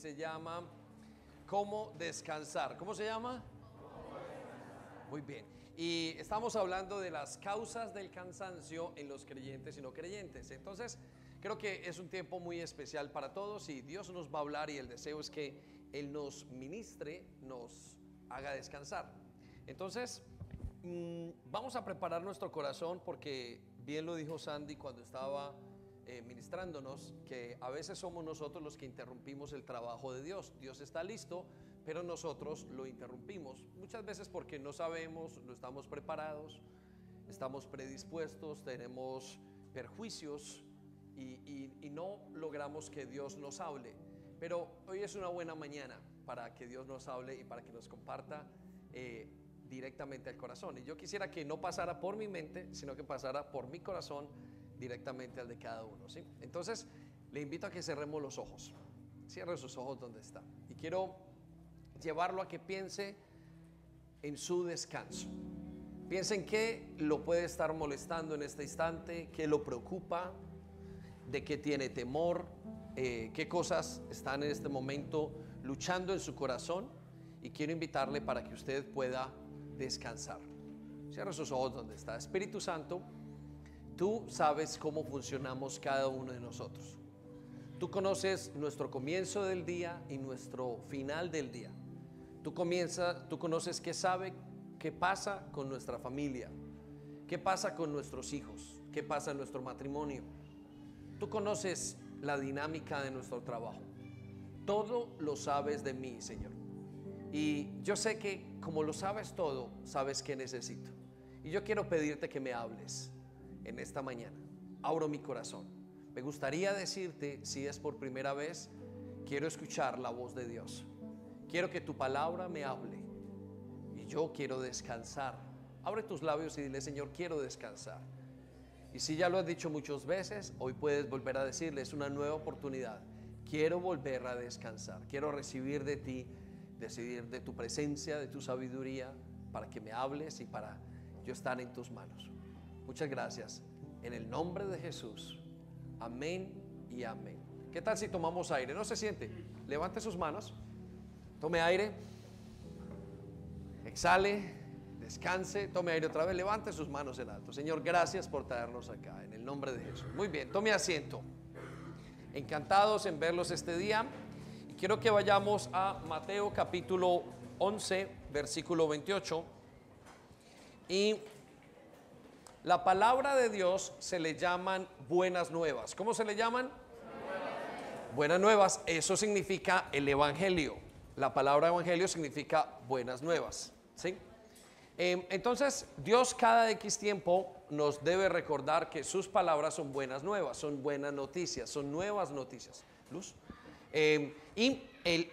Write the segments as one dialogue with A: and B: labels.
A: se llama ¿Cómo descansar? ¿Cómo se llama? Muy bien. Y estamos hablando de las causas del cansancio en los creyentes y no creyentes. Entonces, creo que es un tiempo muy especial para todos y Dios nos va a hablar y el deseo es que Él nos ministre, nos haga descansar. Entonces, mm, vamos a preparar nuestro corazón porque bien lo dijo Sandy cuando estaba eh, ministrándonos, que a veces somos nosotros los que interrumpimos el trabajo de Dios. Dios está listo, pero nosotros lo interrumpimos. Muchas veces porque no sabemos, no estamos preparados, estamos predispuestos, tenemos perjuicios y, no logramos que Dios nos hable. Pero hoy es una buena mañana para que Dios nos hable y para que nos comparta eh, directamente al corazón. Y yo quisiera que no pasara por mi mente, sino que pasara por mi corazón directamente al de cada uno. ¿sí? Entonces, le invito a que cerremos los ojos. Cierre sus ojos donde está. Y quiero llevarlo a que piense en su descanso. Piense en qué lo puede estar molestando en este instante, qué lo preocupa, de qué tiene temor, eh, qué cosas están en este momento luchando en su corazón. Y quiero invitarle para que usted pueda descansar. Cierre sus ojos donde está. Espíritu Santo, tú sabes cómo funcionamos cada uno de nosotros. Tú conoces nuestro comienzo del día y nuestro final del día. Tú comienzas, tú conoces qué sabe, qué pasa con nuestra familia, qué pasa con nuestros hijos, qué pasa en nuestro matrimonio. Tú conoces la dinámica de nuestro trabajo. Todo lo sabes de mí, Señor. Y yo sé que como lo sabes todo, sabes qué necesito. Y yo quiero pedirte que me hables en esta mañana. Abro mi corazón. Me gustaría decirte, si es por primera vez, quiero escuchar la voz de Dios. Quiero que tu palabra me hable. Y yo quiero descansar. Abre tus labios y dile, Señor, quiero descansar. Y si ya lo has dicho muchas veces, hoy puedes volver a decirle, es una nueva oportunidad. Quiero volver a descansar. Quiero recibir de ti decidir de tu presencia, de tu sabiduría, para que me hables y para yo estar en tus manos. Muchas gracias. En el nombre de Jesús. Amén y amén. ¿Qué tal si tomamos aire? ¿No se siente? Levante sus manos. Tome aire. Exhale. Descanse. Tome aire otra vez. Levante sus manos en alto. Señor, gracias por traernos acá. En el nombre de Jesús. Muy bien. Tome asiento. Encantados en verlos este día. Quiero que vayamos a Mateo capítulo 11, versículo 28. Y la palabra de Dios se le llaman buenas nuevas. ¿Cómo se le llaman? Buenas nuevas. Eso significa el evangelio. La palabra evangelio significa buenas nuevas. ¿sí? Em, entonces, Dios cada X tiempo nos debe recordar que sus palabras son buenas nuevas, son buenas noticias, son nuevas noticias. Luz. Em, y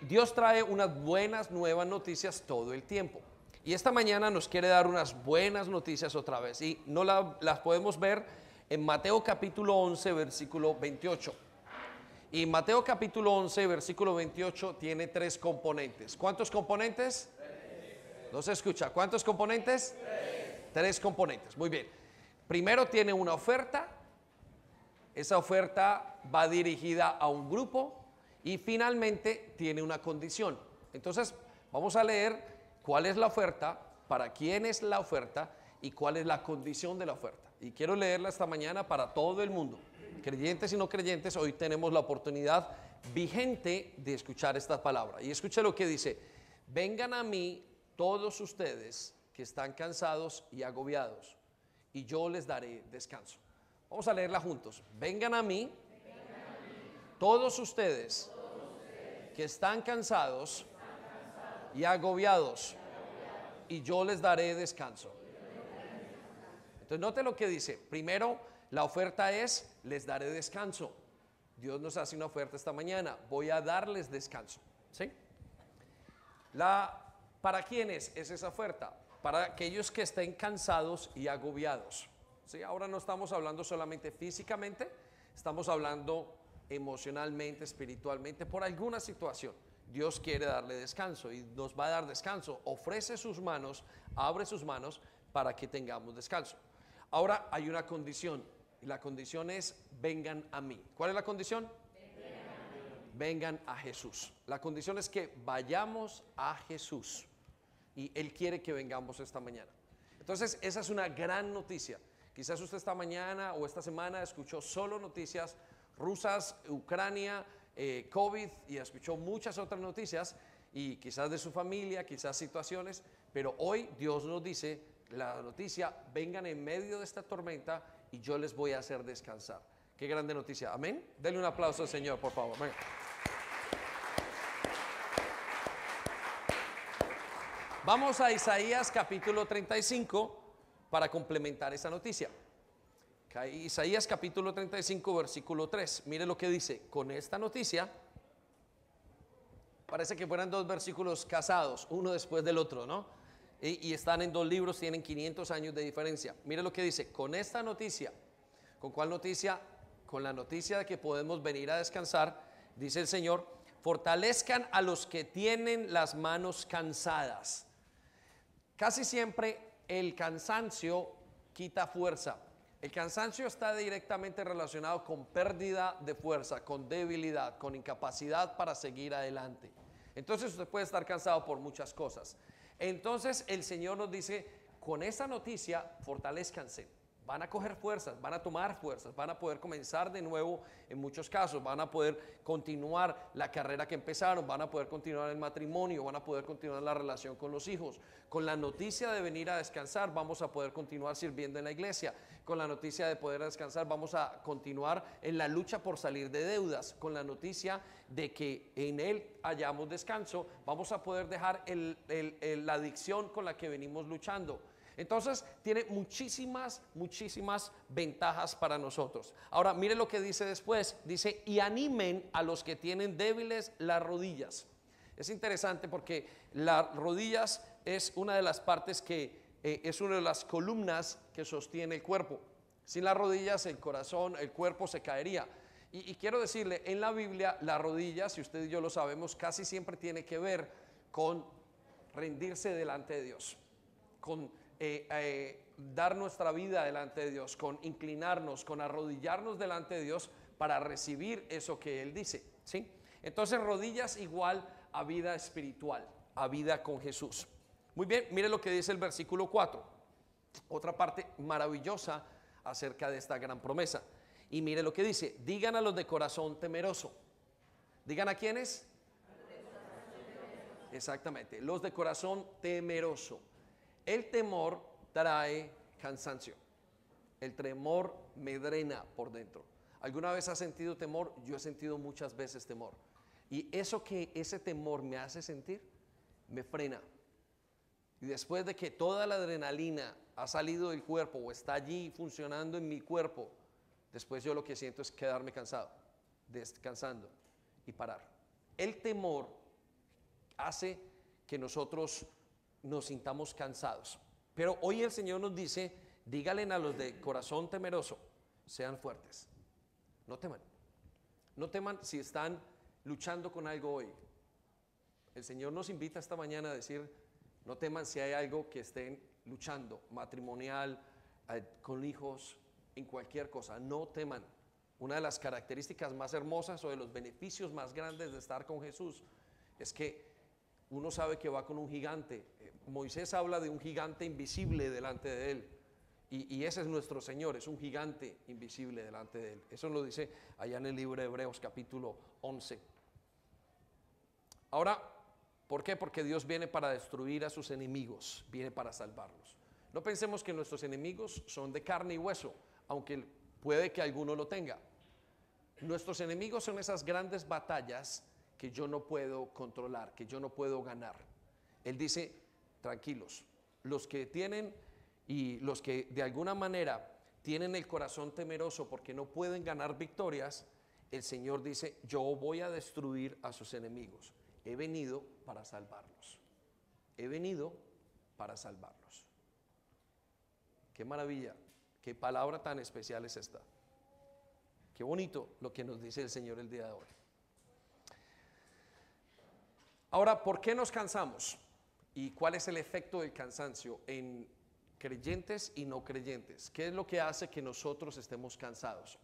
A: Dios trae unas buenas nuevas noticias todo el tiempo. Y esta mañana nos quiere dar unas buenas noticias otra vez. Y no las podemos ver en Mateo capítulo 11, versículo 28. Y Mateo capítulo 11, versículo 28 tiene tres componentes. ¿Cuántos componentes? No se escucha. ¿Cuántos componentes? Tres componentes. Muy bien. Primero tiene una oferta. Esa oferta va dirigida a un grupo. Y finalmente tiene una condición. Entonces, vamos a leer cuál es la oferta, para quién es la oferta y cuál es la condición de la oferta. Y quiero leerla esta mañana para todo el mundo. Creyentes y no creyentes, hoy tenemos la oportunidad vigente de escuchar esta palabra. Y escuche lo que dice, vengan a mí todos ustedes que están cansados y agobiados, y yo les daré descanso. Vamos a leerla juntos. Vengan a mí, todos ustedes que están cansados y agobiados, y yo les daré descanso. Entonces, note lo que dice. Primero, la oferta es, les daré descanso. Dios nos hace una oferta esta mañana. Voy a darles descanso. ¿Sí? La, ¿Para quiénes es esa oferta? Para aquellos que estén cansados y agobiados. ¿Sí? Ahora no estamos hablando solamente físicamente, estamos hablando emocionalmente, espiritualmente, por alguna situación. Dios quiere darle descanso y nos va a dar descanso. Ofrece sus manos, abre sus manos para que tengamos descanso. Ahora hay una condición y la condición es vengan a mí. ¿Cuál es la condición? vengan a Jesús. La condición es que vayamos a Jesús. Y Él quiere que vengamos esta mañana. Entonces, esa es una gran noticia. Quizás usted esta mañana o esta semana escuchó solo noticias rusas, Ucrania, eh, COVID y escuchó muchas otras noticias y quizás de su familia, quizás situaciones, pero hoy Dios nos dice la noticia, vengan en medio de esta tormenta y yo les voy a hacer descansar. Qué grande noticia. Amén. Denle un aplauso al Señor, por favor. Vamos a Isaías capítulo 35 para complementar esa noticia. Isaías capítulo 35 versículo 3. Mire lo que dice. Con esta noticia, parece que fueran dos versículos casados, uno después del otro, ¿no? Y, y, están en dos libros, tienen 500 años de diferencia. Mire lo que dice. Con esta noticia, ¿con cuál noticia? Con la noticia de que podemos venir a descansar, dice el Señor, fortalezcan a los que tienen las manos cansadas Casi siempre el cansancio quita fuerza. El cansancio está directamente relacionado con pérdida de fuerza, con debilidad, con incapacidad para seguir adelante. Entonces usted puede estar cansado por muchas cosas. Entonces el Señor nos dice, con esa noticia, fortalezcanse van a coger fuerzas, van a tomar fuerzas, van a poder comenzar de nuevo en muchos casos, van a poder continuar la carrera que empezaron, van a poder continuar el matrimonio, van a poder continuar la relación con los hijos. Con la noticia de venir a descansar, vamos a poder continuar sirviendo en la iglesia. Con la noticia de poder descansar, vamos a continuar en la lucha por salir de deudas. Con la noticia de que en Él hayamos descanso, vamos a poder dejar la adicción con la que venimos luchando entonces tiene muchísimas, muchísimas ventajas para nosotros. Ahora, mire lo que dice después. Dice, y animen a los que tienen débiles las rodillas. Es interesante porque las rodillas es una de las partes que eh, es una de las columnas que sostiene el cuerpo. Sin las rodillas el corazón, el cuerpo se caería. Y, quiero decirle, en la Biblia la rodilla, si usted y yo lo sabemos, casi siempre tiene que ver con rendirse delante de Dios, con eh, eh, dar nuestra vida delante de Dios, con inclinarnos, con arrodillarnos delante de Dios para recibir eso que Él dice. ¿sí? Entonces rodillas igual a vida espiritual, a vida con Jesús. Muy bien, mire lo que dice el versículo 4. Otra parte maravillosa acerca de esta gran promesa. Y mire lo que dice, digan a los de corazón temeroso. Digan a quiénes. Exactamente, los de corazón temeroso. El temor trae cansancio. El temor me drena por dentro. ¿Alguna vez has sentido temor? Yo he sentido muchas veces temor. Y eso que ese temor me hace sentir, me frena. Y después de que toda la adrenalina ha salido del cuerpo o está allí funcionando en mi cuerpo, después yo lo que siento es quedarme cansado, descansando y parar. El temor hace que nosotros nos sintamos cansados. Pero hoy el Señor nos dice, dígale a los de corazón temeroso, sean fuertes. No teman. No teman si están luchando con algo hoy. El Señor nos invita esta mañana a decir, no teman si hay algo que estén luchando, matrimonial, eh, con hijos, en cualquier cosa. No teman. Una de las características más hermosas o de los beneficios más grandes de estar con Jesús es que uno sabe que va con un gigante. Moisés habla de un gigante invisible delante de él. Y, ese es nuestro Señor, es un gigante invisible delante de él. Eso lo dice allá en el libro de Hebreos capítulo 11. Ahora, ¿por qué? Porque Dios viene para destruir a sus enemigos, viene para salvarlos. No pensemos que nuestros enemigos son de carne y hueso, aunque puede que alguno lo tenga. Nuestros enemigos son esas grandes batallas que yo no puedo controlar, que yo no puedo ganar. Él dice, tranquilos, los que tienen y los que de alguna manera tienen el corazón temeroso porque no pueden ganar victorias, el Señor dice, yo voy a destruir a sus enemigos. He venido para salvarlos. He venido para salvarlos. Qué maravilla, qué palabra tan especial es esta. Qué bonito lo que nos dice el Señor el día de hoy. Ahora, ¿por qué nos cansamos? ¿Y cuál es el efecto del cansancio en creyentes y no creyentes? ¿Qué es lo que hace que nosotros estemos cansados?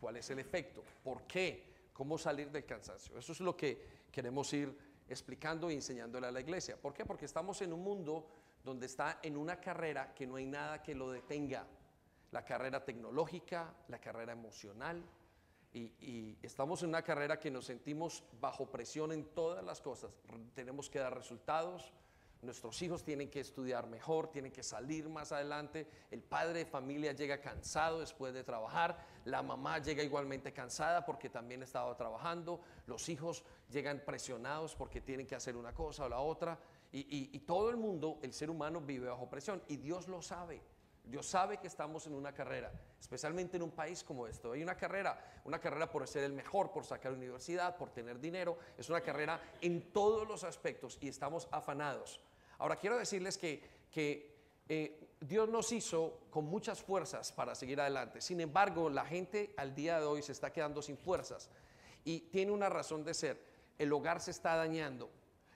A: ¿Cuál es el efecto? ¿Por qué? cómo salir del cansancio. Eso es lo que queremos ir explicando y enseñándole a la iglesia. ¿Por qué? Porque estamos en un mundo donde está en una carrera que no hay nada que lo detenga. La carrera tecnológica, la carrera emocional, y, estamos en una carrera que nos sentimos bajo presión en todas las cosas. Tenemos que dar resultados, nuestros hijos tienen que estudiar mejor, tienen que salir más adelante, el padre de familia llega cansado después de trabajar, la mamá llega igualmente cansada porque también estaba trabajando, los hijos llegan presionados porque tienen que hacer una cosa o la otra, y todo el mundo, el ser humano vive bajo presión, y Dios lo sabe. Dios sabe que estamos en una carrera, especialmente en un país como esto. Hay una carrera, una carrera por ser el mejor, por sacar universidad, por tener dinero. Es una carrera en todos los aspectos y estamos afanados. Ahora quiero decirles que, que eh, Dios nos hizo con muchas fuerzas para seguir adelante. Sin embargo, la gente al día de hoy se está quedando sin fuerzas y tiene una razón de ser. El hogar se está dañando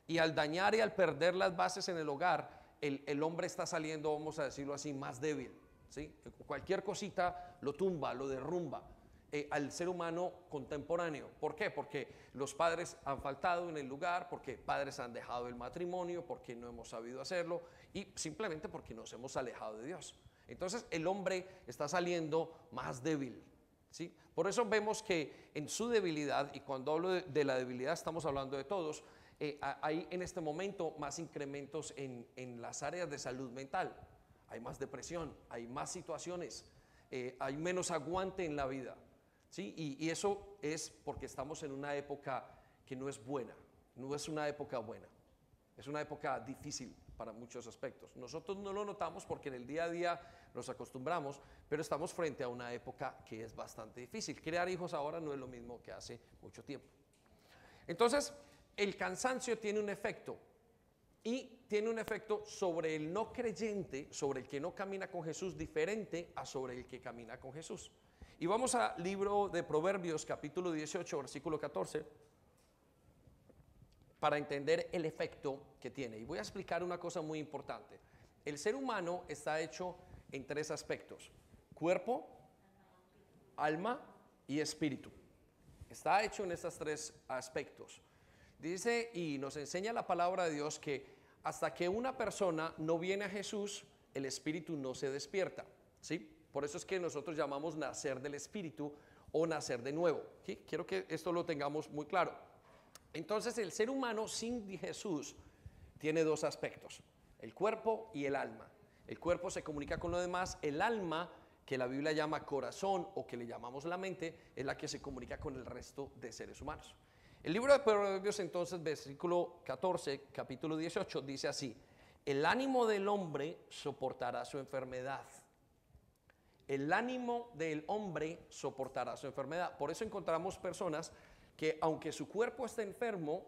A: y al dañar y al perder las bases en el hogar, el, hombre está saliendo, vamos a decirlo así, más débil. ¿sí? Cualquier cosita lo tumba, lo derrumba. Eh, al ser humano contemporáneo. ¿Por qué? Porque los padres han faltado en el lugar, porque padres han dejado el matrimonio, porque no hemos sabido hacerlo y simplemente porque nos hemos alejado de Dios. Entonces el hombre está saliendo más débil. ¿sí? Por eso vemos que en su debilidad, y cuando hablo de la debilidad estamos hablando de todos, eh, hay en este momento más incrementos en, las áreas de salud mental. Hay más depresión, hay más situaciones, eh, hay menos aguante en la vida. Y, eso es porque estamos en una época que no es buena, no es una época buena, es una época difícil para muchos aspectos. Nosotros no lo notamos porque en el día a día nos acostumbramos, pero estamos frente a una época que es bastante difícil. Crear hijos ahora no es lo mismo que hace mucho tiempo. Entonces, el cansancio tiene un efecto y tiene un efecto sobre el no creyente, sobre el que no camina con Jesús, diferente a sobre el que camina con Jesús. Y vamos al libro de Proverbios capítulo 18, versículo 14, para entender el efecto que tiene. Y voy a explicar una cosa muy importante. El ser humano está hecho en tres aspectos, cuerpo, alma y espíritu. Está hecho en estos tres aspectos. Dice y nos enseña la palabra de Dios que hasta que una persona no viene a Jesús, el espíritu no se despierta. ¿sí? Por eso es que nosotros llamamos nacer del espíritu o nacer de nuevo. Quiero que esto lo tengamos muy claro. Entonces el ser humano sin Jesús tiene dos aspectos, el cuerpo y el alma. El cuerpo se comunica con lo demás, el alma, que la Biblia llama corazón o que le llamamos la mente, es la que se comunica con el resto de seres humanos. El libro de Proverbios entonces, versículo 14, capítulo 18, dice así, el ánimo del hombre soportará su enfermedad. El ánimo del hombre soportará su enfermedad. Por eso encontramos personas que aunque su cuerpo está enfermo,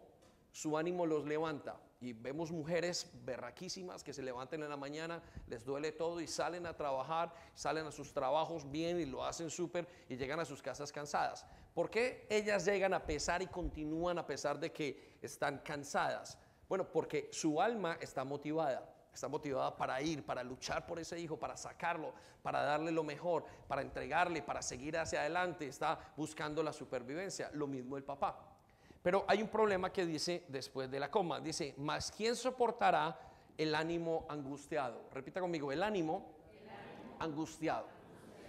A: su ánimo los levanta. Y vemos mujeres berraquísimas que se levantan en la mañana, les duele todo y salen a trabajar, salen a sus trabajos bien y lo hacen súper y llegan a sus casas cansadas. ¿Por qué ellas llegan a pesar y continúan a pesar de que están cansadas? Bueno, porque su alma está motivada. Está motivada para ir, para luchar por ese hijo, para sacarlo, para darle lo mejor, para entregarle, para seguir hacia adelante. Está buscando la supervivencia. Lo mismo el papá. Pero hay un problema que dice después de la coma. Dice, más ¿quién soportará el ánimo angustiado? Repita conmigo, el ánimo, el ánimo. angustiado.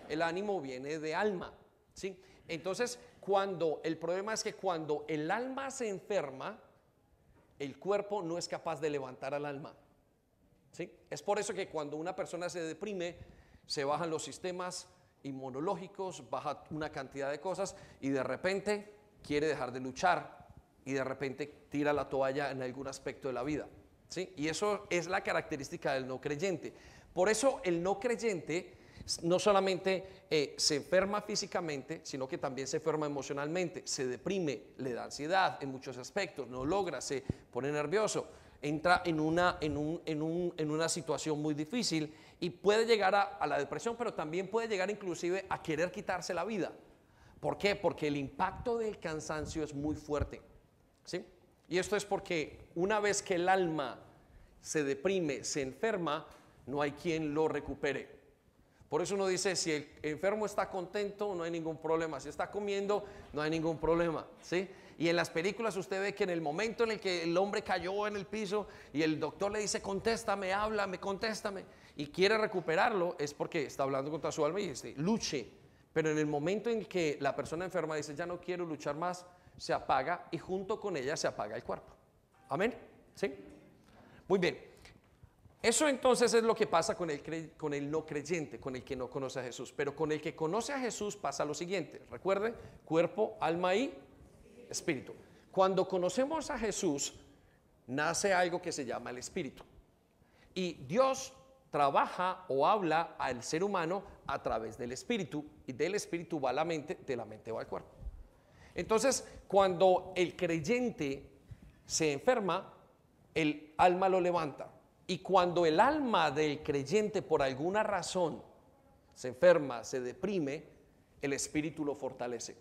A: El ánimo viene de alma. ¿sí? Entonces, cuando el problema es que cuando el alma se enferma, el cuerpo no es capaz de levantar al alma. Es por eso que cuando una persona se deprime, se bajan los sistemas inmunológicos, baja una cantidad de cosas y de repente quiere dejar de luchar y de repente tira la toalla en algún aspecto de la vida. ¿Sí? Y eso es la característica del no creyente. Por eso el no creyente no solamente eh, se enferma físicamente, sino que también se enferma emocionalmente, se deprime, le da ansiedad en muchos aspectos, no logra, se pone nervioso, entra en una, en una situación muy difícil y puede llegar a, la depresión, pero también puede llegar inclusive a querer quitarse la vida. ¿Por qué? Porque el impacto del cansancio es muy fuerte. ¿sí? Y esto es porque una vez que el alma se deprime, se enferma, no hay quien lo recupere. Por eso uno dice, si el enfermo está contento, no hay ningún problema. Si está comiendo, no hay ningún problema. ¿sí? Y en las películas usted ve que en el momento en el que el hombre cayó en el piso y el doctor le dice, contéstame, háblame, contéstame, y quiere recuperarlo, es porque está hablando contra su alma y dice, luche. Pero en el momento en que la persona enferma dice, ya no quiero luchar más, se apaga y junto con ella se apaga el cuerpo. Amén. ¿Sí? Muy bien. Eso entonces es lo que pasa con el, no creyente, con el que no conoce a Jesús. Pero con el que conoce a Jesús pasa lo siguiente. Recuerden, cuerpo, alma y espíritu. Cuando conocemos a Jesús, nace algo que se llama el espíritu. Y Dios trabaja o habla al ser humano a través del espíritu y del espíritu va a la mente, de la mente va al cuerpo. Entonces, cuando el creyente se enferma, el alma lo levanta y cuando el alma del creyente por alguna razón se enferma, se deprime, el espíritu lo fortalece.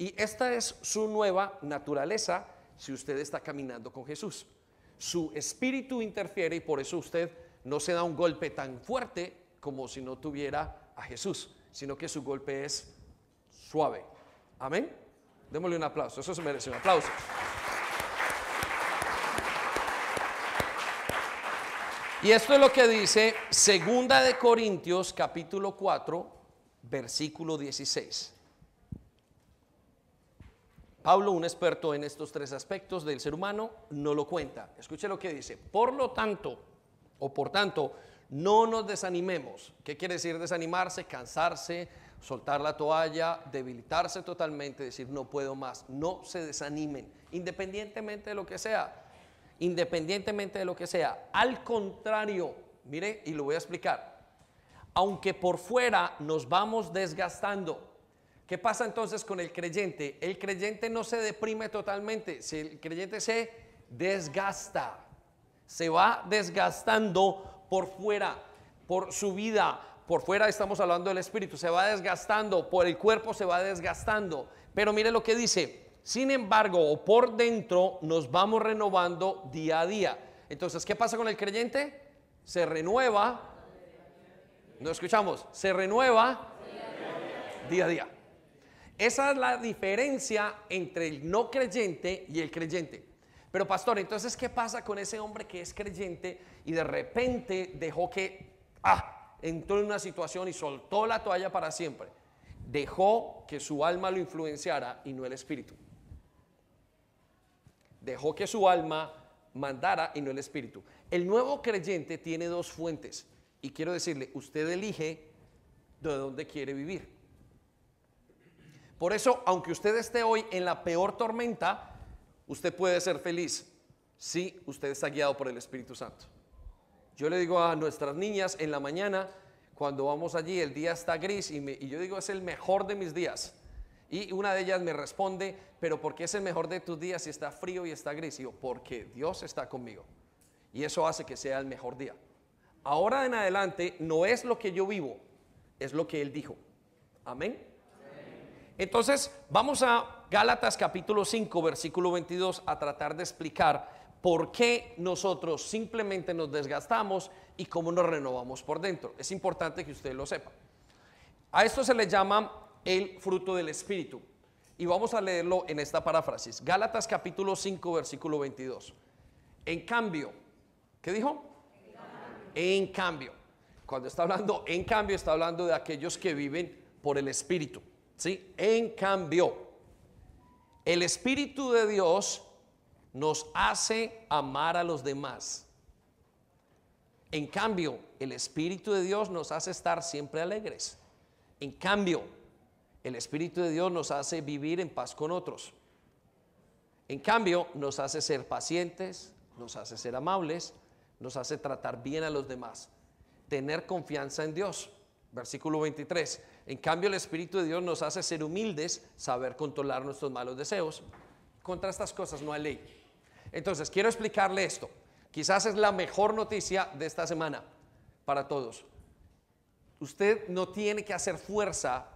A: Y esta es su nueva naturaleza si usted está caminando con Jesús. Su espíritu interfiere y por eso usted no se da un golpe tan fuerte como si no tuviera a Jesús, sino que su golpe es suave. Amén. Démosle un aplauso. Eso se merece un aplauso. Y esto es lo que dice Segunda de Corintios capítulo 4, versículo 16. Pablo, un experto en estos tres aspectos del ser humano, no lo cuenta. Escuche lo que dice. Por lo tanto, o por tanto, no nos desanimemos. ¿Qué quiere decir desanimarse? Cansarse, soltar la toalla, debilitarse totalmente, decir no puedo más. No se desanimen, independientemente de lo que sea independientemente de lo que sea. Al contrario, mire, y lo voy a explicar, aunque por fuera nos vamos desgastando, ¿qué pasa entonces con el creyente? El creyente no se deprime totalmente, si el creyente se desgasta, se va desgastando por fuera, por su vida, por fuera estamos hablando del espíritu, se va desgastando, por el cuerpo se va desgastando. Pero mire lo que dice, sin embargo, por dentro nos vamos renovando día a día. Entonces, ¿qué pasa con el creyente? Se renueva. No escuchamos, se renueva día a día. Esa es la diferencia entre el no creyente y el creyente. Pero pastor, entonces, ¿qué pasa con ese hombre que es creyente y de repente dejó que, ah, entró en una situación y soltó la toalla para siempre? Dejó que su alma lo influenciara y no el espíritu dejó que su alma mandara y no el espíritu. El nuevo creyente tiene dos fuentes y quiero decirle, usted elige de dónde quiere vivir. Por eso, aunque usted esté hoy en la peor tormenta, usted puede ser feliz si usted está guiado por el Espíritu Santo. Yo le digo a nuestras niñas en la mañana, cuando vamos allí, el día está gris y, yo digo, es el mejor de mis días. Y una de ellas me responde, pero ¿por qué es el mejor de tus días si está frío y está gris? Y porque Dios está conmigo. Y eso hace que sea el mejor día. Ahora en adelante no es lo que yo vivo, es lo que Él dijo. Amén. Entonces, vamos a Gálatas capítulo 5, versículo 22, a tratar de explicar por qué nosotros simplemente nos desgastamos y cómo nos renovamos por dentro. Es importante que usted lo sepa. A esto se le llama el fruto del Espíritu. Y vamos a leerlo en esta paráfrasis. Gálatas capítulo 5, versículo 22. En cambio, ¿qué dijo? En cambio. Cuando está hablando en cambio, está hablando de aquellos que viven por el Espíritu. En cambio, el Espíritu de Dios nos hace amar a los demás. En cambio, el Espíritu de Dios nos hace estar siempre alegres. En cambio, el Espíritu de Dios nos hace vivir en paz con otros. En cambio, nos hace ser pacientes, nos hace ser amables, nos hace tratar bien a los demás, tener confianza en Dios. Versículo 23. En cambio, el Espíritu de Dios nos hace ser humildes, saber controlar nuestros malos deseos. Contra estas cosas no hay ley. Entonces, quiero explicarle esto. Quizás es la mejor noticia de esta semana para todos. Usted no tiene que hacer fuerza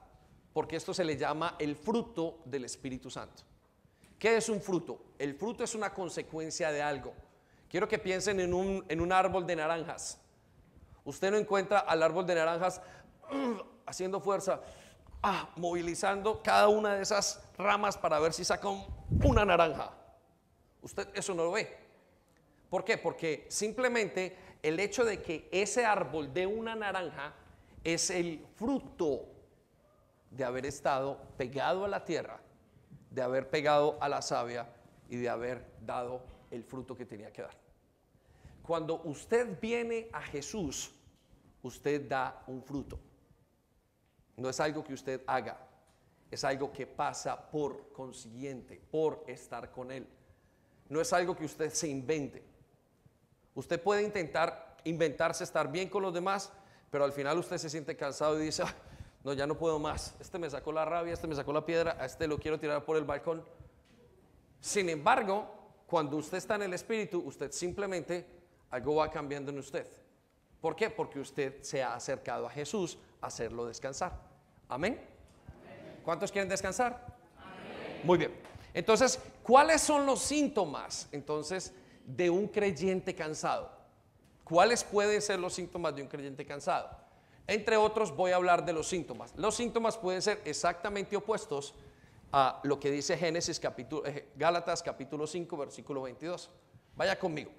A: porque esto se le llama el fruto del Espíritu Santo. ¿Qué es un fruto? El fruto es una consecuencia de algo. Quiero que piensen en un, en un árbol de naranjas. Usted no encuentra al árbol de naranjas haciendo fuerza, ah, movilizando cada una de esas ramas para ver si saca una naranja. Usted eso no lo ve. ¿Por qué? Porque simplemente el hecho de que ese árbol dé una naranja es el fruto de haber estado pegado a la tierra, de haber pegado a la savia y de haber dado el fruto que tenía que dar. Cuando usted viene a Jesús, usted da un fruto. No es algo que usted haga, es algo que pasa por consiguiente, por estar con Él. No es algo que usted se invente. Usted puede intentar inventarse estar bien con los demás, pero al final usted se siente cansado y dice, "Ah, no, ya no puedo más. Este me sacó la rabia, este me sacó la piedra, a este lo quiero tirar por el balcón. Sin embargo, cuando usted está en el Espíritu, usted simplemente algo va cambiando en usted. ¿Por qué? Porque usted se ha acercado a Jesús hacerlo descansar. Amén. ¿Cuántos quieren descansar? Muy bien. Entonces, ¿cuáles son los síntomas entonces de un creyente cansado? ¿Cuáles pueden ser los síntomas de un creyente cansado? Entre otros, voy a hablar de los síntomas. Los síntomas pueden ser exactamente opuestos a lo que dice Génesis capítulo eh, Gálatas capítulo 5 versículo 22. Vaya conmigo.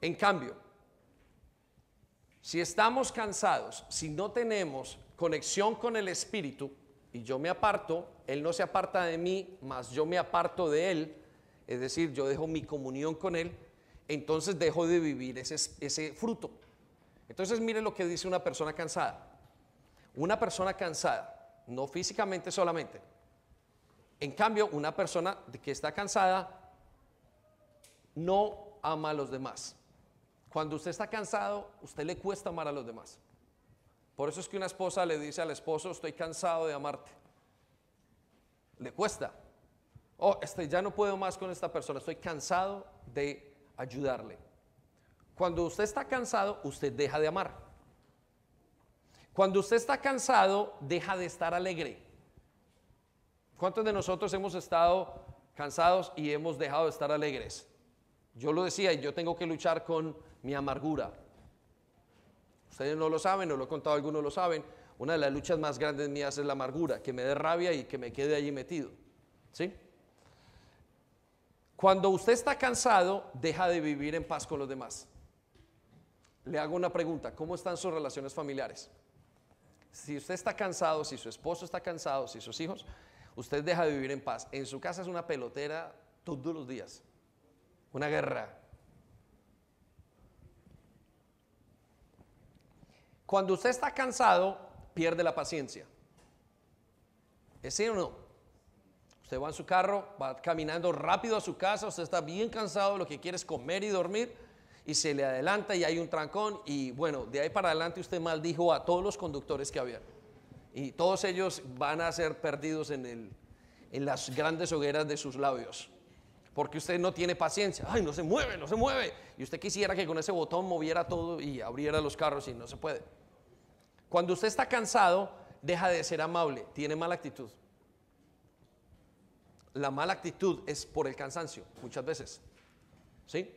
A: En cambio, si estamos cansados, si no tenemos conexión con el Espíritu y yo me aparto, Él no se aparta de mí, mas yo me aparto de Él, es decir, yo dejo mi comunión con Él, entonces dejo de vivir ese, ese fruto. Entonces mire lo que dice una persona cansada. Una persona cansada, no físicamente solamente. En cambio, una persona que está cansada no ama a los demás. Cuando usted está cansado, usted le cuesta amar a los demás. Por eso es que una esposa le dice al esposo, estoy cansado de amarte. Le cuesta. Oh, este, ya no puedo más con esta persona, estoy cansado de ayudarle. Cuando usted está cansado, usted deja de amar. Cuando usted está cansado, deja de estar alegre. ¿Cuántos de nosotros hemos estado cansados y hemos dejado de estar alegres? Yo lo decía y yo tengo que luchar con mi amargura. Ustedes no lo saben, no lo he contado, algunos lo saben. Una de las luchas más grandes mías es la amargura, que me dé rabia y que me quede allí metido. ¿Sí? Cuando usted está cansado, deja de vivir en paz con los demás. Le hago una pregunta, ¿cómo están sus relaciones familiares? Si usted está cansado, si su esposo está cansado, si sus hijos, usted deja de vivir en paz. En su casa es una pelotera todos los días, una guerra. Cuando usted está cansado, pierde la paciencia. ¿Es sí o no? Usted va en su carro, va caminando rápido a su casa, usted está bien cansado, lo que quiere es comer y dormir, y se le adelanta y hay un trancón, y bueno, de ahí para adelante usted maldijo a todos los conductores que había. Y todos ellos van a ser perdidos en, el, en las grandes hogueras de sus labios. Porque usted no tiene paciencia. Ay, no se mueve, no se mueve. Y usted quisiera que con ese botón moviera todo y abriera los carros y no se puede. Cuando usted está cansado, deja de ser amable, tiene mala actitud. La mala actitud es por el cansancio, muchas veces. ¿Sí?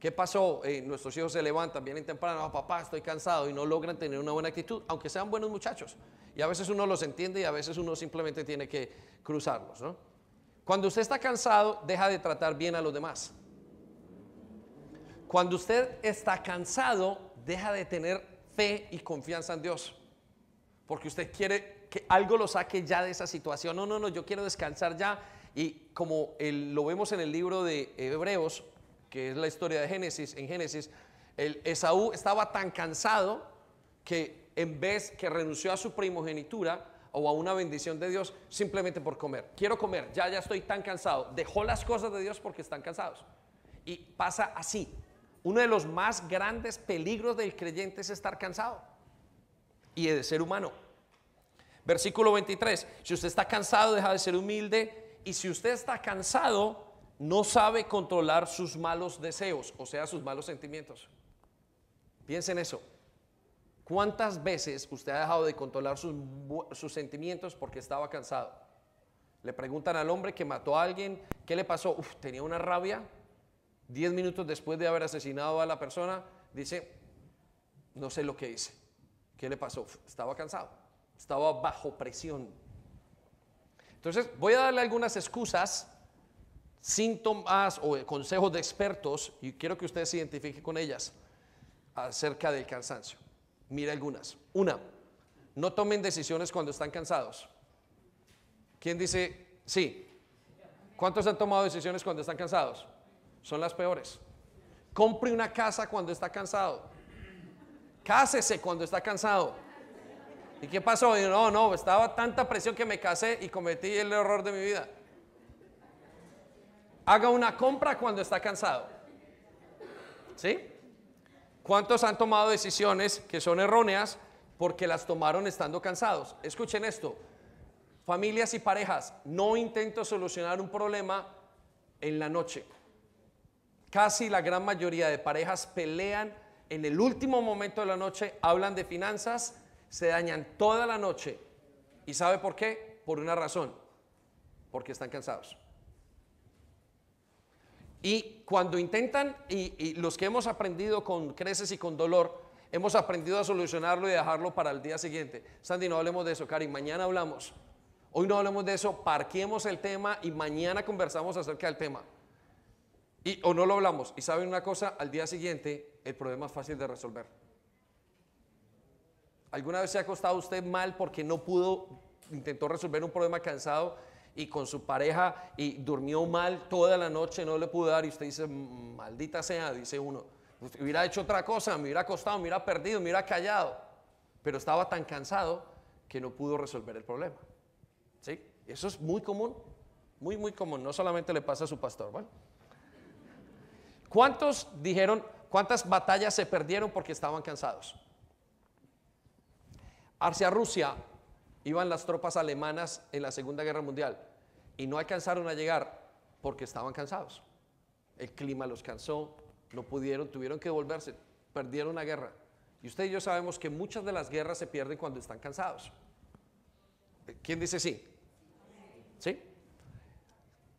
A: ¿Qué pasó? Eh, nuestros hijos se levantan, vienen temprano, "Ah, papá, estoy cansado y no logran tener una buena actitud, aunque sean buenos muchachos. Y a veces uno los entiende y a veces uno simplemente tiene que cruzarlos. ¿no? Cuando usted está cansado, deja de tratar bien a los demás. Cuando usted está cansado, deja de tener fe y confianza en Dios. Porque usted quiere que algo lo saque ya de esa situación. No, no, no, yo quiero descansar ya. Y como lo vemos en el libro de Hebreos, que es la historia de Génesis, en Génesis, el Esaú estaba tan cansado que en vez que renunció a su primogenitura o a una bendición de Dios simplemente por comer. Quiero comer, ya ya estoy tan cansado. Dejó las cosas de Dios porque están cansados. Y pasa así. Uno de los más grandes peligros del creyente es estar cansado y de ser humano. Versículo 23, si usted está cansado, deja de ser humilde y si usted está cansado, no sabe controlar sus malos deseos, o sea, sus malos sentimientos. Piensa en eso. ¿Cuántas veces usted ha dejado de controlar sus, sentimientos porque estaba cansado? Le preguntan al hombre que mató a alguien, ¿qué le pasó? Uf, tenía una rabia. Diez minutos después de haber asesinado a la persona, dice, no sé lo que hice. ¿Qué le pasó? Estaba cansado, estaba bajo presión. Entonces, voy a darle algunas excusas, síntomas o consejos de expertos y quiero que ustedes se identifiquen con ellas acerca del cansancio. Mira algunas. Una, no tomen decisiones cuando están cansados. ¿Quién dice sí? ¿Cuántos han tomado decisiones cuando están cansados? Son las peores. Compre una casa cuando está cansado. Cásese cuando está cansado. ¿Y qué pasó? no, no, estaba tanta presión que me casé y cometí el error de mi vida. Haga una compra cuando está cansado. ¿Sí? ¿Cuántos han tomado decisiones que son erróneas porque las tomaron estando cansados? Escuchen esto. Familias y parejas, no intento solucionar un problema en la noche. Casi la gran mayoría de parejas pelean en el último momento de la noche, hablan de finanzas, se dañan toda la noche. ¿Y sabe por qué? Por una razón, porque están cansados. Y cuando intentan, y, los que hemos aprendido con creces y con dolor, hemos aprendido a solucionarlo y dejarlo para el día siguiente. Sandy, no hablemos de eso, Cari, mañana hablamos. Hoy no hablemos de eso, parquemos el tema y mañana conversamos acerca del tema. Y, o no lo hablamos. Y saben una cosa, al día siguiente el problema es fácil de resolver. ¿Alguna vez se ha acostado usted mal porque no pudo, intentó resolver un problema cansado y con su pareja y durmió mal toda la noche, no le pudo dar y usted dice, maldita sea, dice uno, hubiera hecho otra cosa, me hubiera acostado, me hubiera perdido, me hubiera callado, pero estaba tan cansado que no pudo resolver el problema. ¿Sí? Eso es muy común, muy, muy común, no solamente le pasa a su pastor. Bueno. ¿Cuántos dijeron, cuántas batallas se perdieron porque estaban cansados? Hacia Rusia iban las tropas alemanas en la Segunda Guerra Mundial y no alcanzaron a llegar porque estaban cansados. El clima los cansó, no pudieron, tuvieron que volverse, perdieron la guerra. Y usted y yo sabemos que muchas de las guerras se pierden cuando están cansados. ¿Quién dice sí? ¿Sí?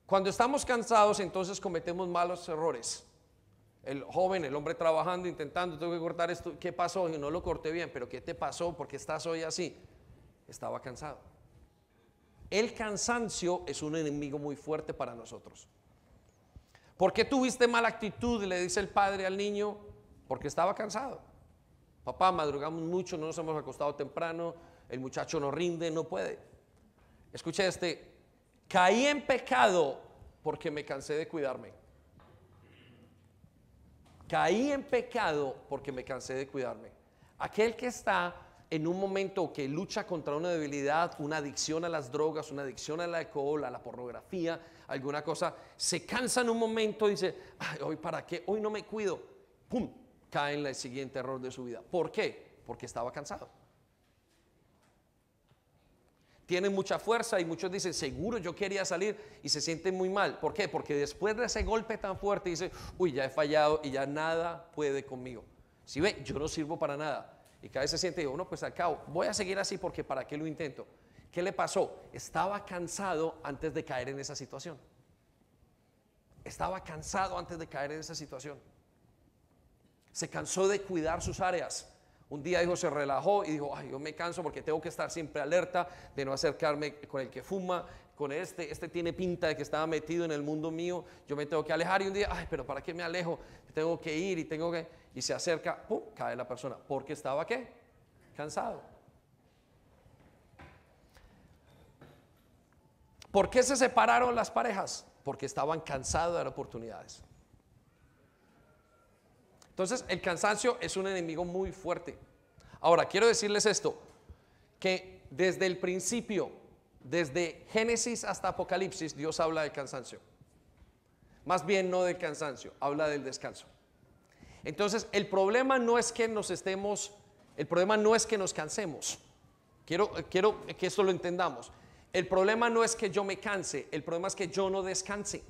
A: Cuando estamos cansados, entonces cometemos malos errores. El joven, el hombre trabajando, intentando, tengo que cortar esto, ¿qué pasó? Y no lo corté bien, pero ¿qué te pasó? ¿Por qué estás hoy así? Estaba cansado. El cansancio es un enemigo muy fuerte para nosotros. ¿Por qué tuviste mala actitud? Le dice el padre al niño, porque estaba cansado. Papá, madrugamos mucho, no nos hemos acostado temprano, el muchacho no rinde, no puede. Escuche este, caí en pecado porque me cansé de cuidarme. Caí en pecado porque me cansé de cuidarme. Aquel que está en un momento que lucha contra una debilidad, una adicción a las drogas, una adicción al alcohol, a la pornografía, alguna cosa, se cansa en un momento y dice, hoy para qué, hoy no me cuido, ¡pum! Cae en el siguiente error de su vida. ¿Por qué? Porque estaba cansado tienen mucha fuerza y muchos dicen, seguro yo quería salir y se sienten muy mal. ¿Por qué? Porque después de ese golpe tan fuerte dice, uy, ya he fallado y ya nada puede conmigo. Si ve, yo no sirvo para nada. Y cada vez se siente, bueno, pues al cabo, voy a seguir así porque ¿para qué lo intento? ¿Qué le pasó? Estaba cansado antes de caer en esa situación. Estaba cansado antes de caer en esa situación. Se cansó de cuidar sus áreas. Un día dijo, se relajó y dijo, ay, yo me canso porque tengo que estar siempre alerta de no acercarme con el que fuma, con este, este tiene pinta de que estaba metido en el mundo mío, yo me tengo que alejar y un día, ay, pero ¿para qué me alejo? Tengo que ir y tengo que... Y se acerca, ¡pum!, cae la persona. Porque estaba qué? Cansado. ¿Por qué se separaron las parejas? Porque estaban cansados de dar oportunidades. Entonces, el cansancio es un enemigo muy fuerte. Ahora, quiero decirles esto, que desde el principio, desde Génesis hasta Apocalipsis, Dios habla del cansancio. Más bien no del cansancio, habla del descanso. Entonces, el problema no es que nos estemos, el problema no es que nos cansemos. Quiero, quiero que esto lo entendamos. El problema no es que yo me canse, el problema es que yo no descanse.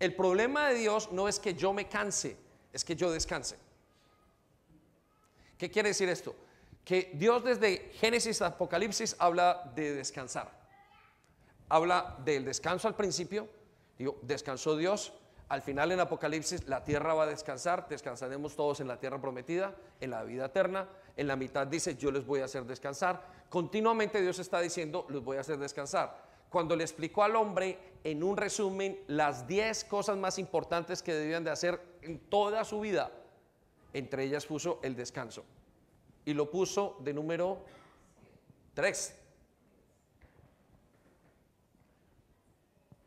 A: El problema de Dios no es que yo me canse, es que yo descanse. ¿Qué quiere decir esto? Que Dios desde Génesis a Apocalipsis habla de descansar. Habla del descanso al principio, digo, descansó Dios. Al final en Apocalipsis la tierra va a descansar, descansaremos todos en la tierra prometida, en la vida eterna. en la mitad dice, yo les voy a hacer descansar. Continuamente Dios está diciendo, los voy a hacer descansar. Cuando le explicó al hombre, en un resumen, las 10 cosas más importantes que debían de hacer en toda su vida, entre ellas puso el descanso. Y lo puso de número 3.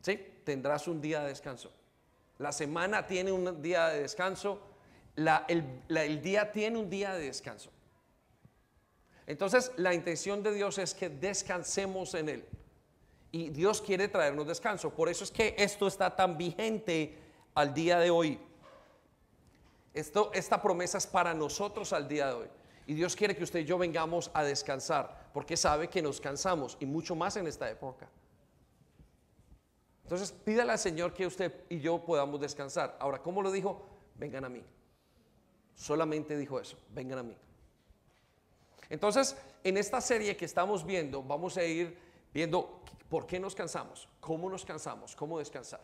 A: ¿Sí? Tendrás un día de descanso. La semana tiene un día de descanso. el, día tiene un día de descanso. Entonces, la intención de Dios es que descansemos en Él. Y Dios quiere traernos descanso. Por eso es que esto está tan vigente al día de hoy. Esto, esta promesa es para nosotros al día de hoy. Y Dios quiere que usted y yo vengamos a descansar, porque sabe que nos cansamos y mucho más en esta época. Entonces, pídale al Señor que usted y yo podamos descansar. Ahora, ¿cómo lo dijo? Vengan a mí. Solamente dijo eso, vengan a mí. Entonces, en esta serie que estamos viendo, vamos a ir viendo por qué nos cansamos, cómo nos cansamos, cómo descansar.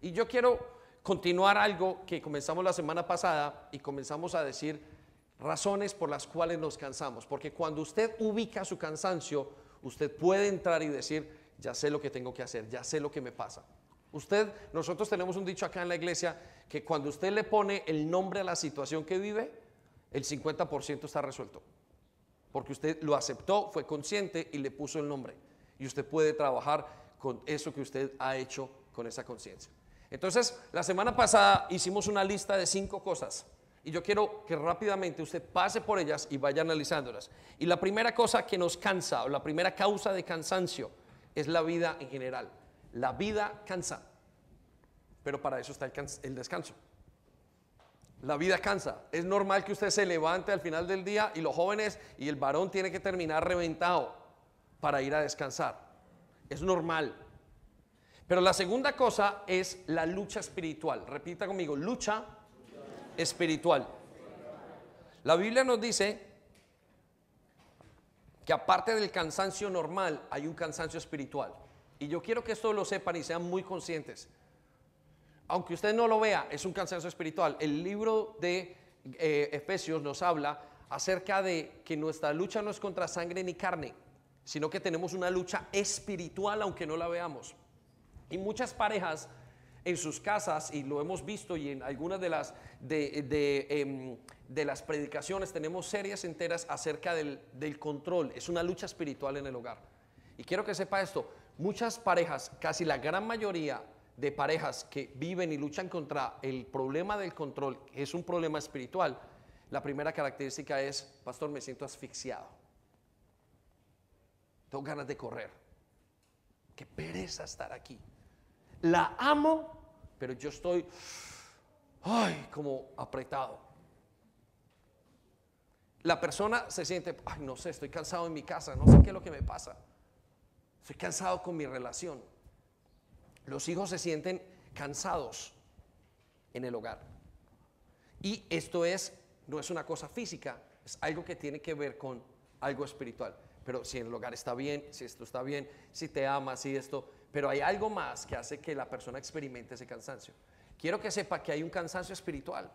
A: Y yo quiero continuar algo que comenzamos la semana pasada y comenzamos a decir razones por las cuales nos cansamos. Porque cuando usted ubica su cansancio, usted puede entrar y decir, ya sé lo que tengo que hacer, ya sé lo que me pasa. Usted, nosotros tenemos un dicho acá en la iglesia que cuando usted le pone el nombre a la situación que vive, el 50% está resuelto. Porque usted lo aceptó, fue consciente y le puso el nombre. Y usted puede trabajar con eso que usted ha hecho con esa conciencia. Entonces, la semana pasada hicimos una lista de cinco cosas. Y yo quiero que rápidamente usted pase por ellas y vaya analizándolas. Y la primera cosa que nos cansa, o la primera causa de cansancio, es la vida en general. La vida cansa, pero para eso está el, descanso. La vida cansa. Es normal que usted se levante al final del día y los jóvenes y el varón tiene que terminar reventado para ir a descansar. Es normal. Pero la segunda cosa es la lucha espiritual. Repita conmigo, lucha espiritual. La Biblia nos dice que aparte del cansancio normal, hay un cansancio espiritual. Y yo quiero que esto lo sepan y sean muy conscientes. Aunque usted no lo vea, es un cansancio espiritual. El libro de eh, Efesios nos habla acerca de que nuestra lucha no es contra sangre ni carne, sino que tenemos una lucha espiritual aunque no la veamos. Y muchas parejas en sus casas, y lo hemos visto y en algunas de las, de, em, de, las predicaciones tenemos series enteras acerca del, del control. Es una lucha espiritual en el hogar. Y quiero que sepa esto, muchas parejas, casi la gran mayoría de parejas que viven y luchan contra el problema del control, es un problema espiritual, la primera característica es, pastor, me siento asfixiado. Tengo ganas de correr. Qué pereza estar aquí la amo, pero yo estoy, ay, como apretado. La persona se siente, ay, no sé, estoy cansado en mi casa, no sé qué es lo que me pasa. Estoy cansado con mi relación. Los hijos se sienten cansados en el hogar. Y esto es, no es una cosa física, es algo que tiene que ver con algo espiritual. Pero si el hogar está bien, si esto está bien, si te ama, si esto, pero hay algo más que hace que la persona experimente ese cansancio. Quiero que sepa que hay un cansancio espiritual.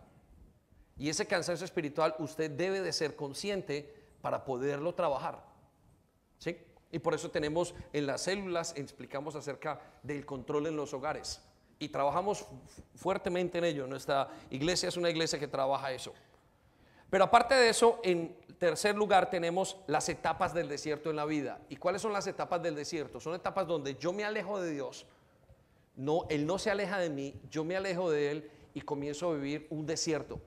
A: Y ese cansancio espiritual usted debe de ser consciente para poderlo trabajar. ¿Sí? Y por eso tenemos en las células, explicamos acerca del control en los hogares. Y trabajamos fuertemente en ello. Nuestra iglesia es una iglesia que trabaja eso. Pero aparte de eso, en tercer lugar tenemos las etapas del desierto en la vida. ¿Y cuáles son las etapas del desierto? Son etapas donde yo me alejo de Dios, no, Él no se aleja de mí, yo me alejo de Él y comienzo a vivir un desierto,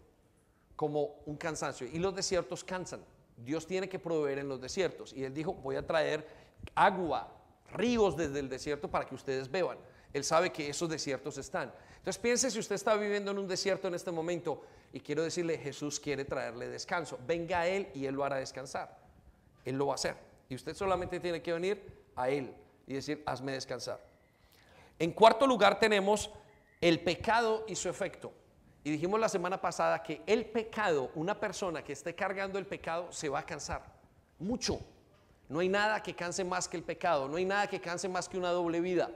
A: como un cansancio. Y los desiertos cansan. Dios tiene que proveer en los desiertos. Y Él dijo, voy a traer agua, ríos desde el desierto para que ustedes beban. Él sabe que esos desiertos están. Entonces piense si usted está viviendo en un desierto en este momento y quiero decirle, Jesús quiere traerle descanso. Venga a Él y Él lo hará descansar. Él lo va a hacer. Y usted solamente tiene que venir a Él y decir, hazme descansar. En cuarto lugar tenemos el pecado y su efecto. Y dijimos la semana pasada que el pecado, una persona que esté cargando el pecado, se va a cansar. Mucho. No hay nada que canse más que el pecado. No hay nada que canse más que una doble vida.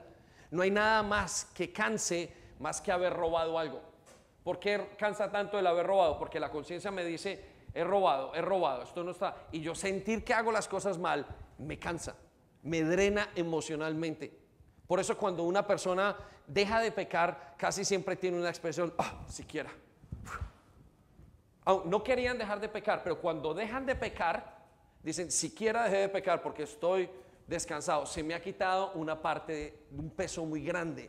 A: No hay nada más que canse más que haber robado algo. ¿Por qué cansa tanto el haber robado? Porque la conciencia me dice, he robado, he robado, esto no está. Y yo sentir que hago las cosas mal me cansa, me drena emocionalmente. Por eso cuando una persona deja de pecar, casi siempre tiene una expresión, ah, siquiera. No querían dejar de pecar, pero cuando dejan de pecar, dicen, siquiera dejé de pecar porque estoy descansado. Se me ha quitado una parte de un peso muy grande.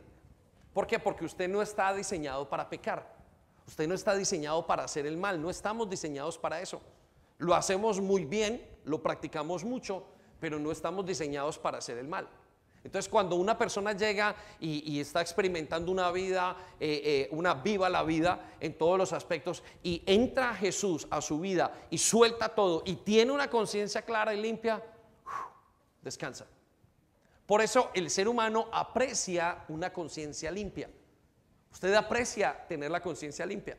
A: ¿Por qué? Porque usted no está diseñado para pecar. Usted no está diseñado para hacer el mal. No estamos diseñados para eso. Lo hacemos muy bien, lo practicamos mucho, pero no estamos diseñados para hacer el mal. Entonces cuando una persona llega y, está experimentando una vida, eh, eh, una viva la vida en todos los aspectos y entra Jesús a su vida y suelta todo y tiene una conciencia clara y limpia, descansa. Por eso el ser humano aprecia una conciencia limpia. Usted aprecia tener la conciencia limpia.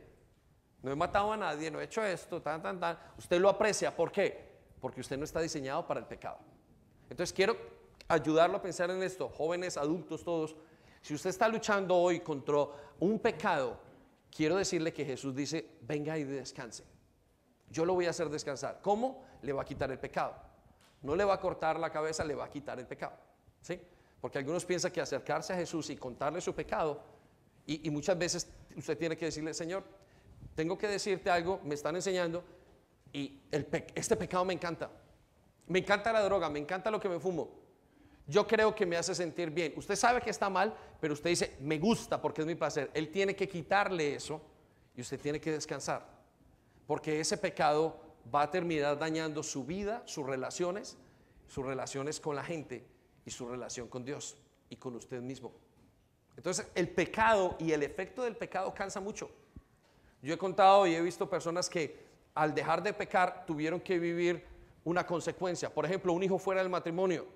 A: No he matado a nadie, no he hecho esto, tan, tan, tan. Usted lo aprecia. ¿Por qué? Porque usted no está diseñado para el pecado. Entonces quiero ayudarlo a pensar en esto, jóvenes, adultos, todos. Si usted está luchando hoy contra un pecado, quiero decirle que Jesús dice, venga y descanse. Yo lo voy a hacer descansar. ¿Cómo? Le va a quitar el pecado. No le va a cortar la cabeza, le va a quitar el pecado. Porque algunos piensan que acercarse a Jesús y contarle su pecado, y, muchas veces usted tiene que decirle, Señor, tengo que decirte algo, me están enseñando, y este pecado me encanta. Me encanta la droga, me encanta lo que me fumo. Yo creo que me hace sentir bien. Usted sabe que está mal, pero usted dice, me gusta porque es mi placer. Él tiene que quitarle eso y usted tiene que descansar. Porque ese pecado va a terminar dañando su vida, sus relaciones, sus relaciones con la gente y su relación con Dios y con usted mismo. Entonces, el pecado y el efecto del pecado cansa mucho. Yo he contado y he visto personas que al dejar de pecar tuvieron que vivir una consecuencia. Por ejemplo, un hijo fuera del matrimonio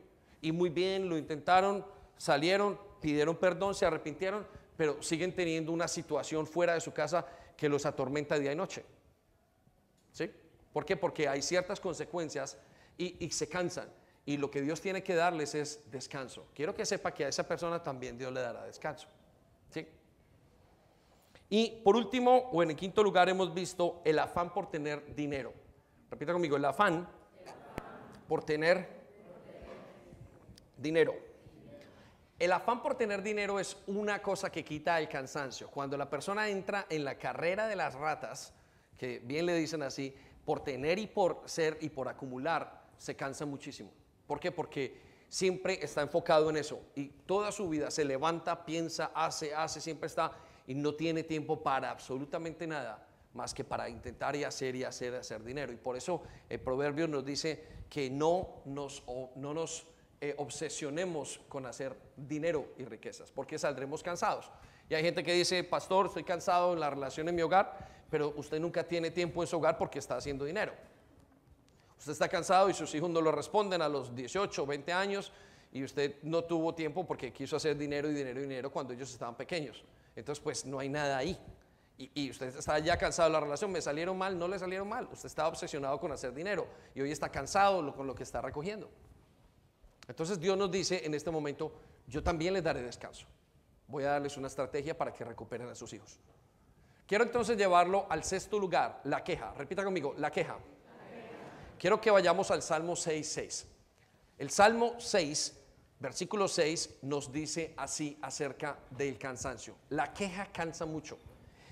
A: y muy bien lo intentaron, salieron, pidieron perdón, se arrepintieron, pero siguen teniendo una situación fuera de su casa que los atormenta día y noche. ¿Sí? ¿Por qué? Porque hay ciertas consecuencias y, y se cansan y lo que Dios tiene que darles es descanso. Quiero que sepa que a esa persona también Dios le dará descanso. ¿sí? Y por último, o en el quinto lugar, hemos visto el afán por tener dinero. Repita conmigo, el afán por tener dinero. El afán por tener dinero es una cosa que quita el cansancio. Cuando la persona entra en la carrera de las ratas, que bien le dicen así, por tener y por ser y por acumular, se cansa muchísimo. ¿Por qué? Porque siempre está enfocado en eso y toda su vida se levanta, piensa, hace, hace, siempre está y no tiene tiempo para absolutamente nada más que para intentar y hacer y hacer, hacer dinero. Y por eso el proverbio nos dice que no nos, no nos eh, obsesionemos con hacer dinero y riquezas, porque saldremos cansados. Y hay gente que dice, pastor, estoy cansado en la relación en mi hogar, pero usted nunca tiene tiempo en su hogar porque está haciendo dinero. Usted está cansado y sus hijos no lo responden a los 18 o 20 años y usted no tuvo tiempo porque quiso hacer dinero y dinero y dinero cuando ellos estaban pequeños. Entonces, pues no hay nada ahí. Y, usted está ya cansado de la relación, me salieron mal, no le salieron mal. Usted estaba obsesionado con hacer dinero y hoy está cansado con lo que está recogiendo. Entonces Dios nos dice en este momento, yo también les daré descanso. Voy a darles una estrategia para que recuperen a sus hijos. Quiero entonces llevarlo al sexto lugar, la queja. Repita conmigo, la queja. Quiero que vayamos al Salmo 6.6. El Salmo 6, versículo 6, nos dice así acerca del cansancio. La queja cansa mucho.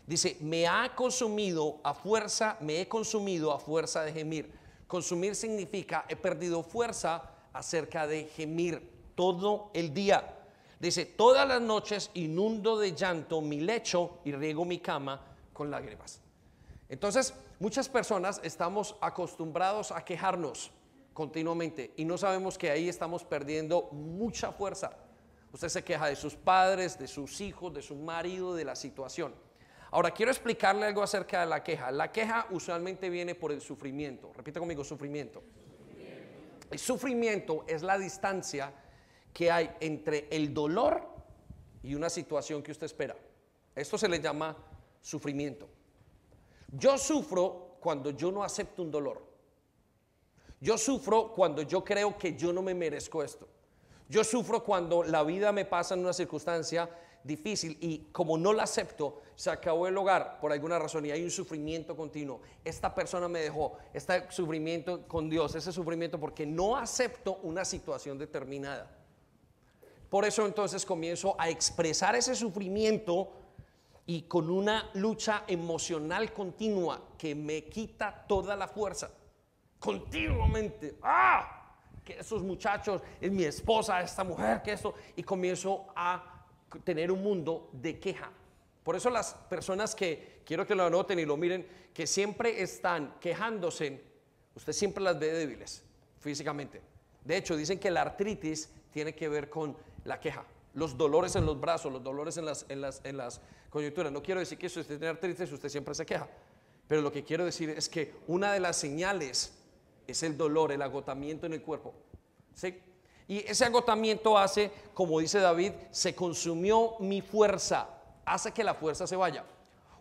A: Dice, me ha consumido a fuerza, me he consumido a fuerza de gemir. Consumir significa he perdido fuerza acerca de gemir todo el día. Dice, todas las noches inundo de llanto mi lecho y riego mi cama con lágrimas. Entonces, muchas personas estamos acostumbrados a quejarnos continuamente y no sabemos que ahí estamos perdiendo mucha fuerza. Usted se queja de sus padres, de sus hijos, de su marido, de la situación. Ahora, quiero explicarle algo acerca de la queja. La queja usualmente viene por el sufrimiento. Repita conmigo, sufrimiento. sufrimiento. El sufrimiento es la distancia que hay entre el dolor y una situación que usted espera. Esto se le llama sufrimiento. Yo sufro cuando yo no acepto un dolor. Yo sufro cuando yo creo que yo no me merezco esto. Yo sufro cuando la vida me pasa en una circunstancia difícil y como no la acepto, se acabó el hogar por alguna razón y hay un sufrimiento continuo. Esta persona me dejó, este sufrimiento con Dios, ese sufrimiento porque no acepto una situación determinada. Por eso entonces comienzo a expresar ese sufrimiento y con una lucha emocional continua que me quita toda la fuerza. Continuamente. ¡Ah! Que esos muchachos, es mi esposa, esta mujer, que esto. Y comienzo a tener un mundo de queja. Por eso las personas que, quiero que lo anoten y lo miren, que siempre están quejándose, usted siempre las ve débiles físicamente. De hecho, dicen que la artritis tiene que ver con la queja. Los dolores en los brazos, los dolores en las, en las, en las coyunturas. No quiero decir que si usted tiene artritis, usted siempre se queja. Pero lo que quiero decir es que una de las señales es el dolor, el agotamiento en el cuerpo. ¿Sí? Y ese agotamiento hace, como dice David, se consumió mi fuerza, hace que la fuerza se vaya.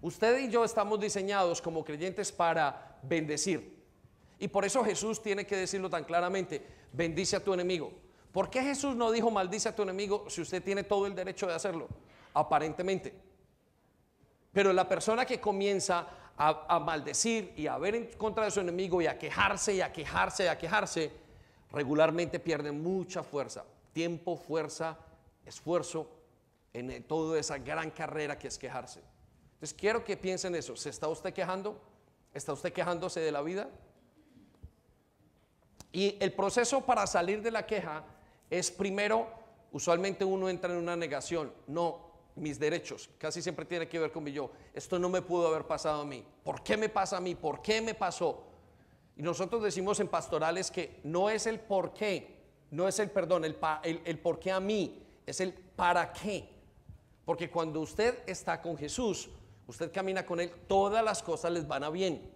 A: Usted y yo estamos diseñados como creyentes para bendecir. Y por eso Jesús tiene que decirlo tan claramente, bendice a tu enemigo. ¿Por qué Jesús no dijo maldice a tu enemigo si usted tiene todo el derecho de hacerlo? Aparentemente. Pero la persona que comienza a, maldecir y a ver en contra de su enemigo y a quejarse y a quejarse y a quejarse, regularmente pierden mucha fuerza, tiempo, fuerza, esfuerzo en toda esa gran carrera que es quejarse. Entonces quiero que piensen eso. ¿Se está usted quejando? ¿Está usted quejándose de la vida? Y el proceso para salir de la queja es primero, usualmente uno entra en una negación. No, mis derechos, casi siempre tiene que ver con mi yo. Esto no me pudo haber pasado a mí. ¿Por qué me pasa a mí? ¿Por qué me pasó? Y nosotros decimos en pastorales que no es el por qué, no es el perdón, el, el, por qué a mí, es el para qué. Porque cuando usted está con Jesús, usted camina con Él, todas las cosas les van a bien.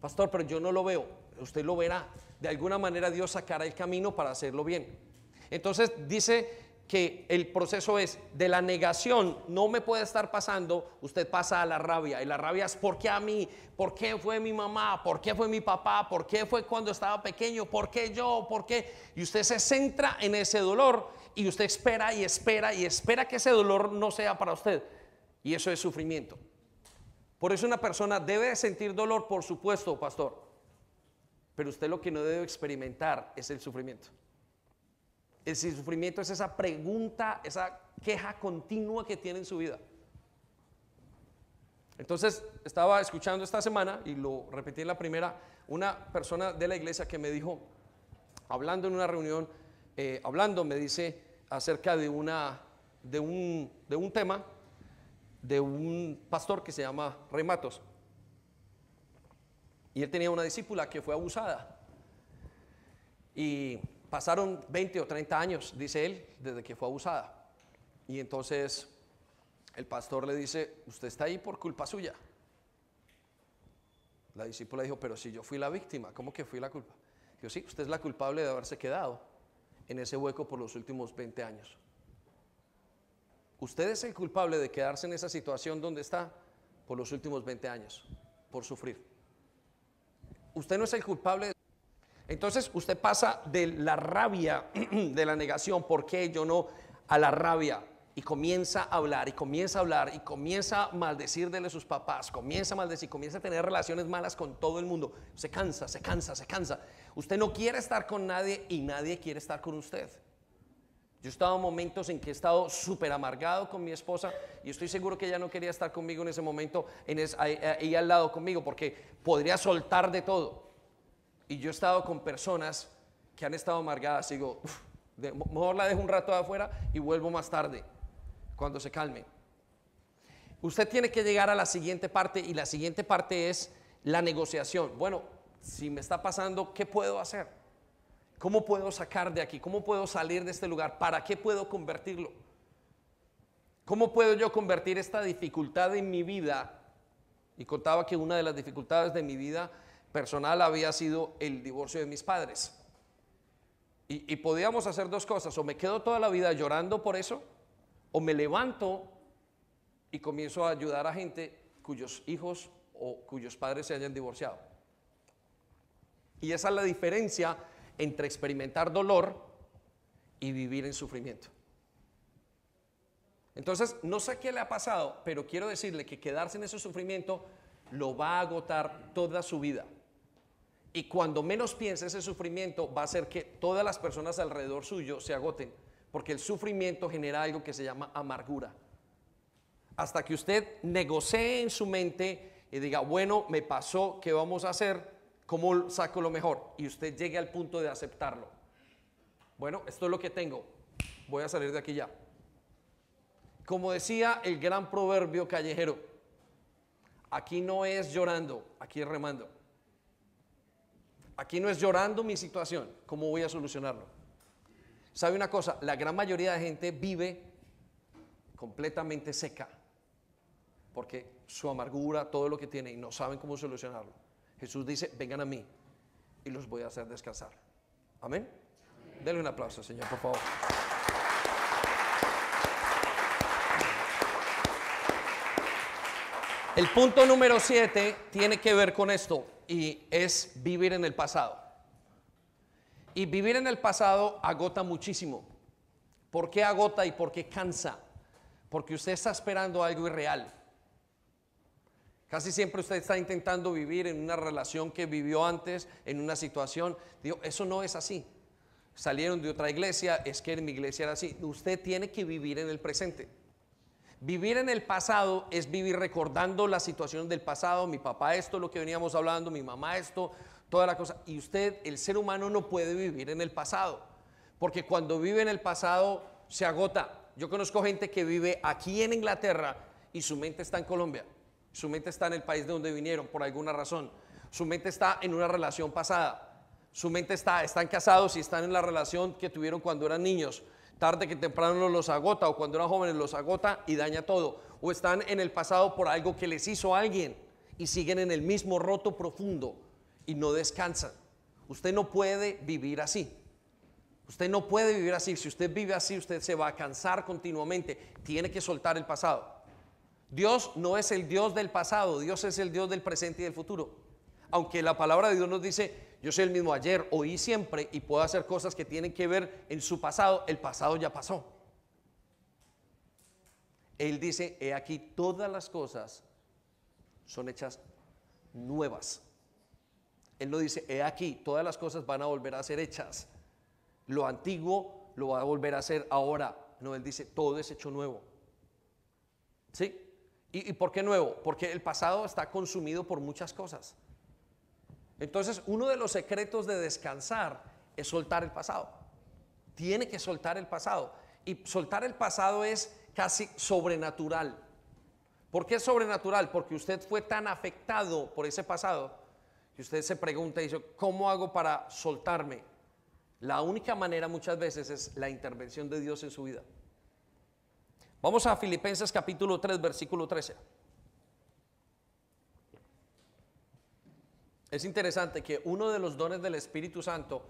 A: Pastor, pero yo no lo veo, usted lo verá. De alguna manera Dios sacará el camino para hacerlo bien. Entonces dice que el proceso es de la negación, no me puede estar pasando, usted pasa a la rabia. Y la rabia es ¿por qué a mí? ¿Por qué fue mi mamá? ¿Por qué fue mi papá? ¿Por qué fue cuando estaba pequeño? ¿Por qué yo? ¿Por qué? Y usted se centra en ese dolor y usted espera y espera y espera que ese dolor no sea para usted. Y eso es sufrimiento. Por eso una persona debe sentir dolor, por supuesto, pastor. Pero usted lo que no debe experimentar es el sufrimiento. El sufrimiento es esa pregunta, esa queja continua que tiene en su vida. Entonces, estaba escuchando esta semana, y lo repetí en la primera, una persona de la iglesia que me dijo, hablando en una reunión, eh, hablando, me dice acerca de, una, de, un, de un tema de un pastor que se llama Rey Matos. Y él tenía una discípula que fue abusada. Y pasaron 20 o 30 años, dice él, desde que fue abusada. Y entonces el pastor le dice, usted está ahí por culpa suya. La discípula dijo, pero si yo fui la víctima, ¿cómo que fui la culpa? Dijo, sí, usted es la culpable de haberse quedado en ese hueco por los últimos 20 años. Usted es el culpable de quedarse en esa situación donde está por los últimos 20 años, por sufrir. Usted no es el culpable entonces usted pasa de la rabia, de la negación, ¿por qué yo no? A la rabia. Y comienza a hablar, y comienza a hablar, y comienza a maldecir de sus papás, comienza a maldecir, comienza a tener relaciones malas con todo el mundo. Se cansa, se cansa, se cansa. Usted no quiere estar con nadie y nadie quiere estar con usted. Yo he estado en momentos en que he estado súper amargado con mi esposa y estoy seguro que ella no quería estar conmigo en ese momento, en ella al lado conmigo, porque podría soltar de todo. Y yo he estado con personas que han estado amargadas y digo, mejor la dejo un rato de afuera y vuelvo más tarde, cuando se calme. Usted tiene que llegar a la siguiente parte y la siguiente parte es la negociación. Bueno, si me está pasando, ¿qué puedo hacer? ¿Cómo puedo sacar de aquí? ¿Cómo puedo salir de este lugar? ¿Para qué puedo convertirlo? ¿Cómo puedo yo convertir esta dificultad en mi vida? Y contaba que una de las dificultades de mi vida personal había sido el divorcio de mis padres. Y, podíamos hacer dos cosas, o me quedo toda la vida llorando por eso, o me levanto y comienzo a ayudar a gente cuyos hijos o cuyos padres se hayan divorciado. Y esa es la diferencia entre experimentar dolor y vivir en sufrimiento. Entonces, no sé qué le ha pasado, pero quiero decirle que quedarse en ese sufrimiento lo va a agotar toda su vida. Y cuando menos piense ese sufrimiento, va a hacer que todas las personas alrededor suyo se agoten, porque el sufrimiento genera algo que se llama amargura. Hasta que usted negocie en su mente y diga, bueno, me pasó, ¿qué vamos a hacer? ¿Cómo saco lo mejor? Y usted llegue al punto de aceptarlo. Bueno, esto es lo que tengo. Voy a salir de aquí ya. Como decía el gran proverbio callejero, aquí no es llorando, aquí es remando. Aquí no es llorando mi situación, ¿cómo voy a solucionarlo? ¿Sabe una cosa? La gran mayoría de gente vive completamente seca, porque su amargura, todo lo que tiene, y no saben cómo solucionarlo. Jesús dice, vengan a mí y los voy a hacer descansar. Amén. Denle un aplauso, Señor, por favor. El punto número siete tiene que ver con esto y es vivir en el pasado. Y vivir en el pasado agota muchísimo. ¿Por qué agota y por qué cansa? Porque usted está esperando algo irreal. Casi siempre usted está intentando vivir en una relación que vivió antes, en una situación. Digo, eso no es así. Salieron de otra iglesia, es que en mi iglesia era así. Usted tiene que vivir en el presente. Vivir en el pasado es vivir recordando la situación del pasado, mi papá esto, lo que veníamos hablando, mi mamá esto, toda la cosa. Y usted, el ser humano no puede vivir en el pasado, porque cuando vive en el pasado se agota. Yo conozco gente que vive aquí en Inglaterra y su mente está en Colombia, su mente está en el país de donde vinieron por alguna razón, su mente está en una relación pasada, su mente está, están casados y están en la relación que tuvieron cuando eran niños tarde que temprano los agota o cuando eran jóvenes los agota y daña todo. O están en el pasado por algo que les hizo alguien y siguen en el mismo roto profundo y no descansan. Usted no puede vivir así. Usted no puede vivir así. Si usted vive así, usted se va a cansar continuamente. Tiene que soltar el pasado. Dios no es el Dios del pasado, Dios es el Dios del presente y del futuro. Aunque la palabra de Dios nos dice, yo soy el mismo ayer, hoy siempre y puedo hacer cosas que tienen que ver en su pasado. El pasado ya pasó. Él dice, he aquí todas las cosas son hechas nuevas. Él no dice, he aquí todas las cosas van a volver a ser hechas. Lo antiguo lo va a volver a hacer ahora. No, él dice, todo es hecho nuevo. ¿Sí? ¿Y, ¿Y por qué nuevo? Porque el pasado está consumido por muchas cosas. Entonces, uno de los secretos de descansar es soltar el pasado. Tiene que soltar el pasado. Y soltar el pasado es casi sobrenatural. ¿Por qué es sobrenatural? Porque usted fue tan afectado por ese pasado que usted se pregunta y dice, ¿cómo hago para soltarme? La única manera muchas veces es la intervención de Dios en su vida. Vamos a Filipenses capítulo 3, versículo 13. Es interesante que uno de los dones del Espíritu Santo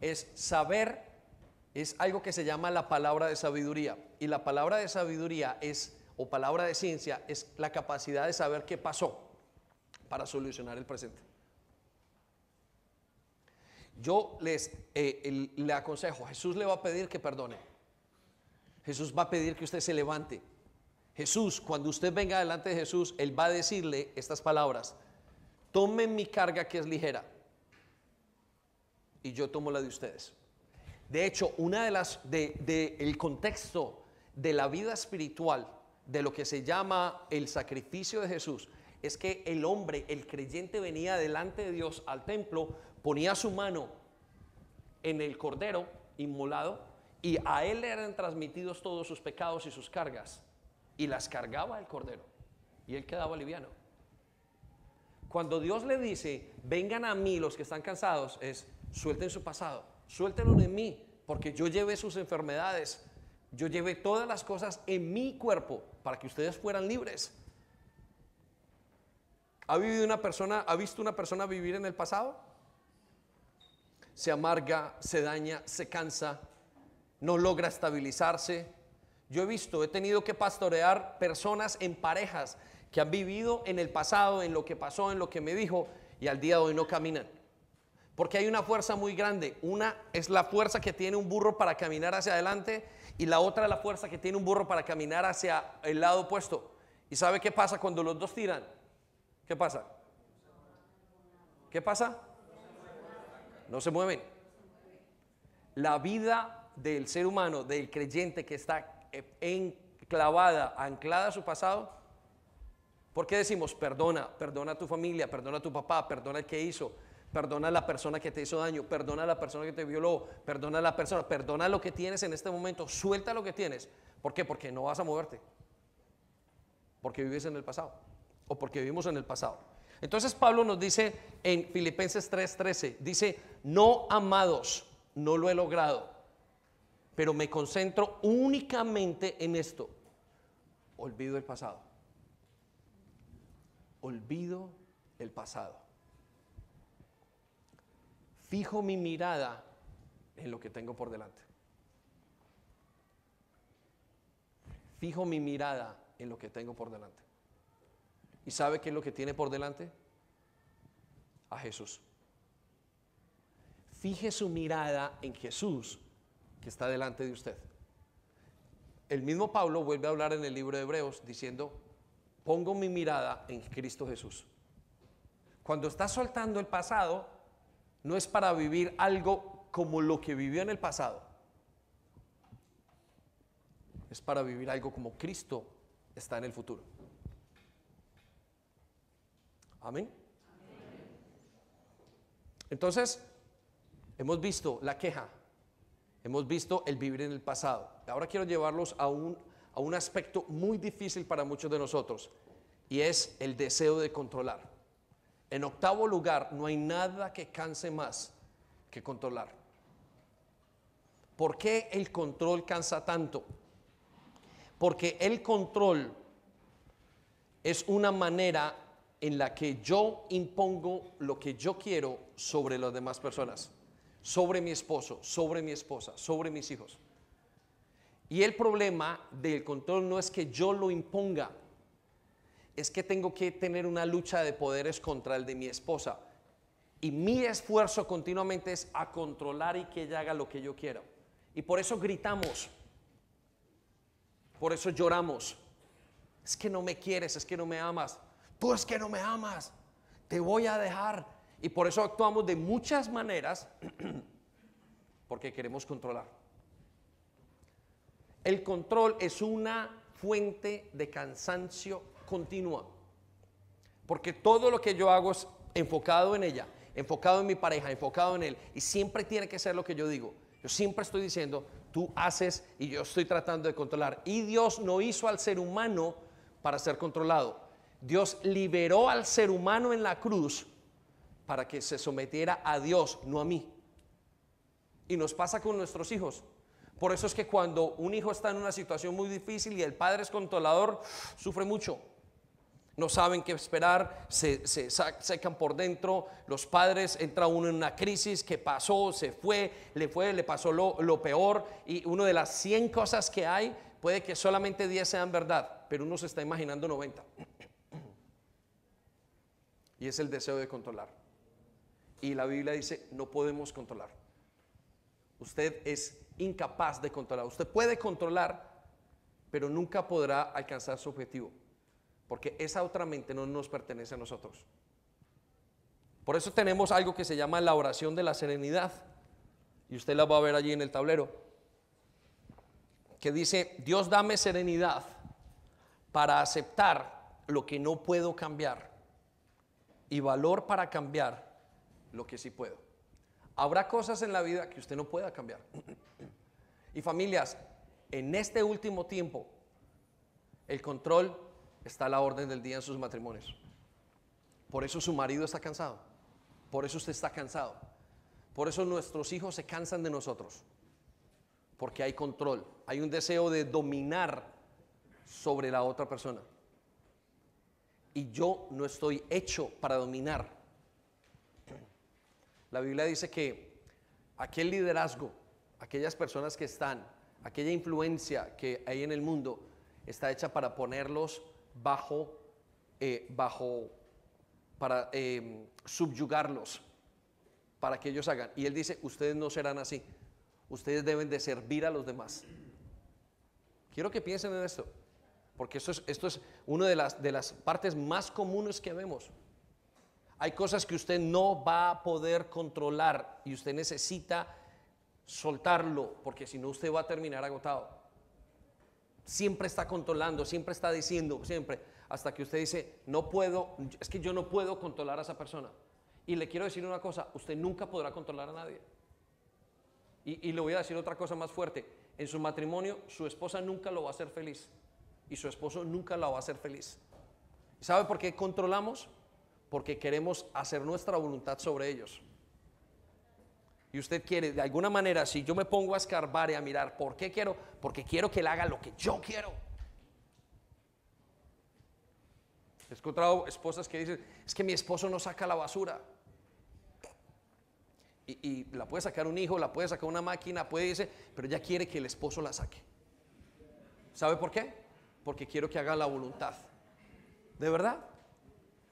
A: es saber, es algo que se llama la palabra de sabiduría. Y la palabra de sabiduría es, o palabra de ciencia, es la capacidad de saber qué pasó para solucionar el presente. Yo les eh, le aconsejo, Jesús le va a pedir que perdone. Jesús va a pedir que usted se levante. Jesús, cuando usted venga delante de Jesús, Él va a decirle estas palabras tomen mi carga que es ligera y yo tomo la de ustedes. De hecho, una de las de, el contexto de la vida espiritual de lo que se llama el sacrificio de Jesús es que el hombre, el creyente venía delante de Dios al templo, ponía su mano en el cordero inmolado y a él eran transmitidos todos sus pecados y sus cargas y las cargaba el cordero y él quedaba liviano. Cuando Dios le dice, vengan a mí los que están cansados, es suelten su pasado, suéltenlo en mí, porque yo llevé sus enfermedades, yo llevé todas las cosas en mi cuerpo para que ustedes fueran libres. ¿Ha vivido una persona, ha visto una persona vivir en el pasado? Se amarga, se daña, se cansa, no logra estabilizarse. Yo he visto, he tenido que pastorear personas en parejas que han vivido en el pasado, en lo que pasó, en lo que me dijo, y al día de hoy no caminan. Porque hay una fuerza muy grande. Una es la fuerza que tiene un burro para caminar hacia adelante y la otra la fuerza que tiene un burro para caminar hacia el lado opuesto. ¿Y sabe qué pasa cuando los dos tiran? ¿Qué pasa? ¿Qué pasa? No se mueven. La vida del ser humano, del creyente que está enclavada, anclada a su pasado, ¿por qué decimos perdona? Perdona a tu familia, perdona a tu papá, perdona el que hizo, perdona a la persona que te hizo daño, perdona a la persona que te violó, perdona a la persona, perdona lo que tienes en este momento, suelta lo que tienes. ¿Por qué? Porque no vas a moverte. Porque vives en el pasado o porque vivimos en el pasado. Entonces Pablo nos dice en Filipenses 3:13, dice, no amados, no lo he logrado, pero me concentro únicamente en esto. Olvido el pasado. Olvido el pasado. Fijo mi mirada en lo que tengo por delante. Fijo mi mirada en lo que tengo por delante. ¿Y sabe qué es lo que tiene por delante? A Jesús. Fije su mirada en Jesús que está delante de usted. El mismo Pablo vuelve a hablar en el libro de Hebreos diciendo, pongo mi mirada en Cristo Jesús. Cuando está soltando el pasado, no es para vivir algo como lo que vivió en el pasado. Es para vivir algo como Cristo está en el futuro. Amén. Entonces, hemos visto la queja, hemos visto el vivir en el pasado. Ahora quiero llevarlos a un, a un aspecto muy difícil para muchos de nosotros y es el deseo de controlar. En octavo lugar, no hay nada que canse más que controlar. ¿Por qué el control cansa tanto? Porque el control es una manera en la que yo impongo lo que yo quiero sobre las demás personas, sobre mi esposo, sobre mi esposa, sobre mis hijos. Y el problema del control no es que yo lo imponga, es que tengo que tener una lucha de poderes contra el de mi esposa. Y mi esfuerzo continuamente es a controlar y que ella haga lo que yo quiero. Y por eso gritamos, por eso lloramos. Es que no me quieres, es que no me amas tú es que no me amas, te voy a dejar. Y por eso actuamos de muchas maneras, porque queremos controlar. El control es una fuente de cansancio continua, porque todo lo que yo hago es enfocado en ella, enfocado en mi pareja, enfocado en él, y siempre tiene que ser lo que yo digo. Yo siempre estoy diciendo, tú haces y yo estoy tratando de controlar. Y Dios no hizo al ser humano para ser controlado. Dios liberó al ser humano en la cruz para que se sometiera a Dios, no a mí. Y nos pasa con nuestros hijos. Por eso es que cuando un hijo está en una situación muy difícil y el padre es controlador, sufre mucho. No saben qué esperar, se, secan por dentro. Los padres entra uno en una crisis, ¿qué pasó? Se fue, le fue, le pasó lo, lo peor. Y una de las 100 cosas que hay, puede que solamente 10 sean verdad, pero uno se está imaginando 90 y es el deseo de controlar. Y la Biblia dice, no podemos controlar. Usted es incapaz de controlar. Usted puede controlar, pero nunca podrá alcanzar su objetivo, porque esa otra mente no nos pertenece a nosotros. Por eso tenemos algo que se llama la oración de la serenidad, y usted la va a ver allí en el tablero, que dice, Dios dame serenidad para aceptar lo que no puedo cambiar y valor para cambiar lo que sí puedo. Habrá cosas en la vida que usted no pueda cambiar. Y familias, en este último tiempo, el control está a la orden del día en sus matrimonios. Por eso su marido está cansado. Por eso usted está cansado. Por eso nuestros hijos se cansan de nosotros. Porque hay control. Hay un deseo de dominar sobre la otra persona y yo no estoy hecho para dominar. La Biblia dice que aquel liderazgo, aquellas personas que están, aquella influencia que hay en el mundo, está hecha para ponerlos bajo, eh, bajo, para em, subyugarlos, para que ellos hagan. Y él dice, ustedes no serán así, ustedes deben de servir a los demás. Quiero que piensen en esto, porque esto es, esto es una de las, de las partes más comunes que vemos. Hay cosas que usted no va a poder controlar y usted necesita soltarlo, porque si no usted va a terminar agotado. Siempre está controlando, siempre está diciendo, siempre, hasta que usted dice, no puedo, es que yo no puedo controlar a esa persona. Y le quiero decir una cosa, usted nunca podrá controlar a nadie. Y, y le voy a decir otra cosa más fuerte, en su matrimonio su esposa nunca lo va a hacer feliz y su esposo nunca la va a hacer feliz. ¿Sabe por qué controlamos? Porque queremos hacer nuestra voluntad sobre ellos. Y usted quiere, de alguna manera, si yo me pongo a escarbar y a mirar, ¿por qué quiero? Porque quiero que él haga lo que yo quiero. He encontrado esposas que dicen, es que mi esposo no saca la basura. Y, la puede sacar un hijo, la puede sacar una máquina, puede decir, pero ella quiere que el esposo la saque. ¿Sabe por qué? Porque quiero que haga la voluntad. ¿De verdad?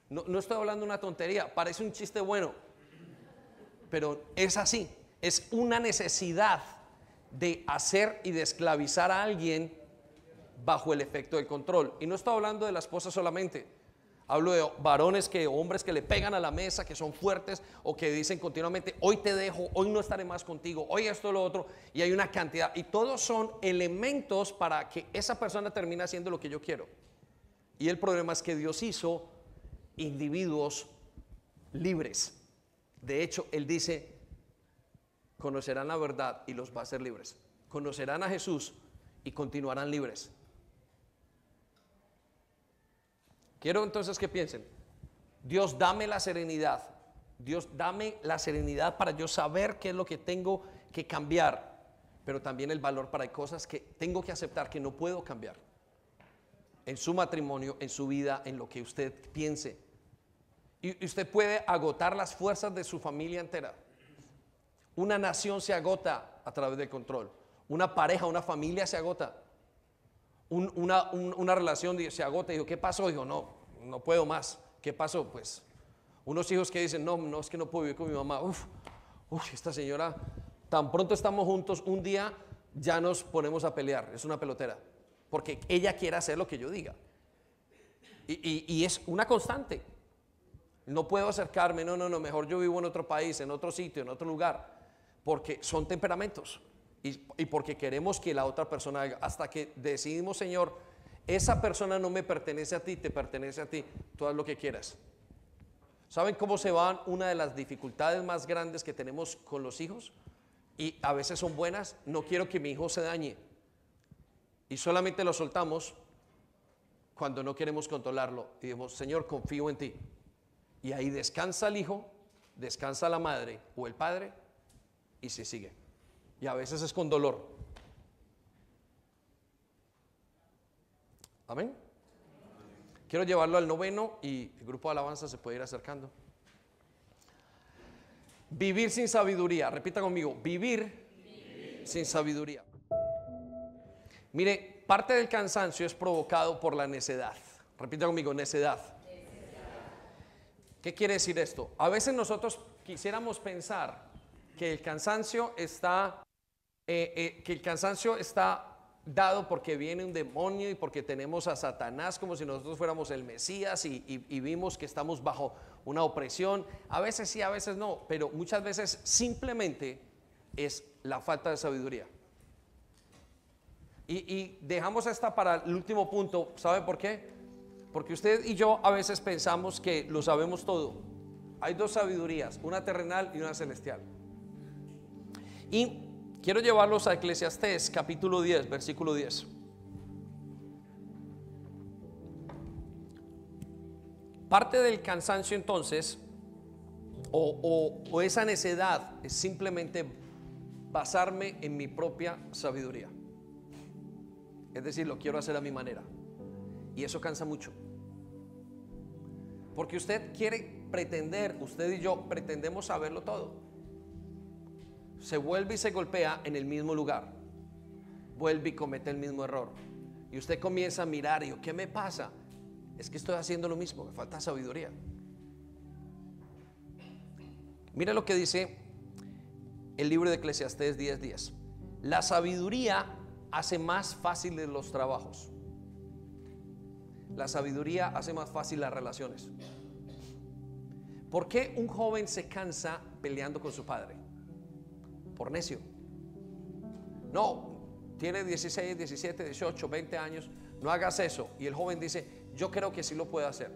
A: No, no estoy hablando una tontería, parece un chiste bueno, pero es así. Es una necesidad de hacer y de esclavizar a alguien bajo el efecto del control. Y no estoy hablando de la esposa solamente. Hablo de varones que, hombres que le pegan a la mesa, que son fuertes o que dicen continuamente, hoy te dejo, hoy no estaré más contigo, hoy esto, lo otro, y hay una cantidad. Y todos son elementos para que esa persona termine haciendo lo que yo quiero. Y el problema es que Dios hizo individuos libres. De hecho, Él dice, conocerán la verdad y los va a hacer libres. Conocerán a Jesús y continuarán libres. Quiero entonces que piensen, Dios dame la serenidad, Dios dame la serenidad para yo saber qué es lo que tengo que cambiar, pero también el valor para cosas que tengo que aceptar que no puedo cambiar. En su matrimonio, en su vida, en lo que usted piense. Y usted puede agotar las fuerzas de su familia entera. Una nación se agota a través del control. Una pareja, una familia se agota una, una, relación se agota y dijo, ¿qué pasó? Dijo, no, no puedo más. ¿Qué pasó? Pues unos hijos que dicen, no, no es que no puedo vivir con mi mamá. Uf, uf, esta señora, tan pronto estamos juntos, un día ya nos ponemos a pelear. Es una pelotera. Porque ella quiere hacer lo que yo diga. Y, y es una constante. No puedo acercarme, no, no, no, mejor yo vivo en otro país, en otro sitio, en otro lugar. Porque son temperamentos y, porque queremos que la otra persona haga, hasta que decidimos, Señor, esa persona no me pertenece a ti, te pertenece a ti, tú haz lo que quieras. ¿Saben cómo se van una de las dificultades más grandes que tenemos con los hijos? Y a veces son buenas, no quiero que mi hijo se dañe. Y solamente lo soltamos cuando no queremos controlarlo. Y decimos, Señor, confío en ti. Y ahí descansa el hijo, descansa la madre o el padre y se sigue y a veces es con dolor. Amén. Quiero llevarlo al noveno y el grupo de alabanza se puede ir acercando. Vivir sin sabiduría. Repita conmigo, vivir, sin sabiduría. Mire, parte del cansancio es provocado por la necedad. Repita conmigo, necedad. ¿Qué quiere decir esto? A veces nosotros quisiéramos pensar que el cansancio está eh, eh, que el cansancio está dado porque viene un demonio y porque tenemos a Satanás como si nosotros fuéramos el Mesías y, vimos que estamos bajo una opresión. A veces sí, a veces no, pero muchas veces simplemente es la falta de sabiduría. Y, y dejamos esta para el último punto, ¿sabe por qué? Porque usted y yo a veces pensamos que lo sabemos todo. Hay dos sabidurías, una terrenal y una celestial. Y Quiero llevarlos a Eclesiastés capítulo 10, versículo 10. Parte del cansancio entonces, o, esa necedad, es simplemente basarme en mi propia sabiduría. Es decir, lo quiero hacer a mi manera. Y eso cansa mucho. Porque usted quiere pretender, usted y yo pretendemos saberlo todo se vuelve y se golpea en el mismo lugar. Vuelve y comete el mismo error. Y usted comienza a mirar y yo, ¿qué me pasa? Es que estoy haciendo lo mismo, me falta sabiduría. Mira lo que dice el libro de Eclesiastés 10:10. La sabiduría hace más fáciles los trabajos. La sabiduría hace más fácil las relaciones. ¿Por qué un joven se cansa peleando con su padre? Por necio. No, tiene 16, 17, 18, 20 años, no hagas eso. Y el joven dice, yo creo que sí lo puedo hacer.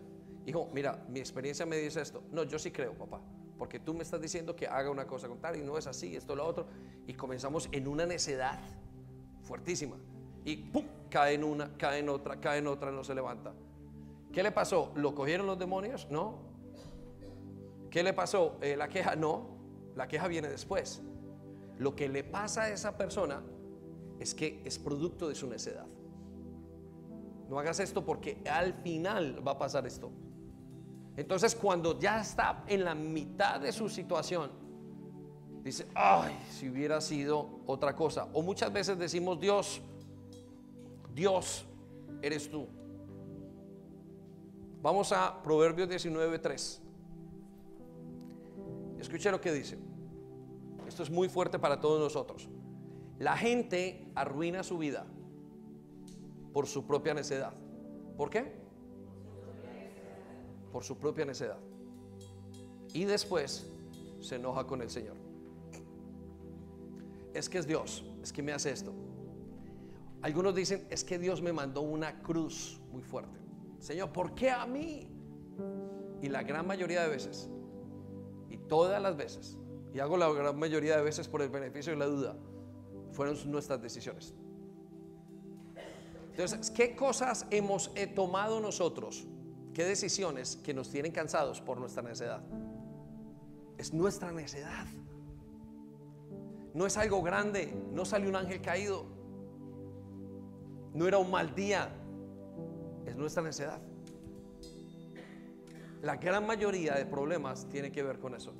A: Hijo, mira, mi experiencia me dice esto. No, yo sí creo, papá. Porque tú me estás diciendo que haga una cosa con tal y no es así, esto, lo otro. Y comenzamos en una necedad fuertísima. Y ¡pum! Cae en una, cae en otra, cae en otra, no se levanta. ¿Qué le pasó? ¿Lo cogieron los demonios? No. ¿Qué le pasó? Eh, la queja, no. La queja viene después. Lo que le pasa a esa persona es que es producto de su necedad. No hagas esto porque al final va a pasar esto. Entonces cuando ya está en la mitad de su situación, dice, ay, si hubiera sido otra cosa. O muchas veces decimos, Dios, Dios, eres tú. Vamos a Proverbios 19.3. Escuche lo que dice. Esto es muy fuerte para todos nosotros. La gente arruina su vida por su propia necedad. ¿Por qué? Por su propia necedad. Y después se enoja con el Señor. Es que es Dios, es que me hace esto. Algunos dicen, es que Dios me mandó una cruz muy fuerte. Señor, ¿por qué a mí? Y la gran mayoría de veces, y todas las veces, y hago la gran mayoría de veces por el beneficio de la duda, fueron nuestras decisiones. Entonces, ¿qué cosas hemos tomado nosotros? ¿Qué decisiones que nos tienen cansados por nuestra necedad? Es nuestra necedad. No es algo grande, no salió un ángel caído, no era un mal día, es nuestra necedad. La gran mayoría de problemas tiene que ver con eso,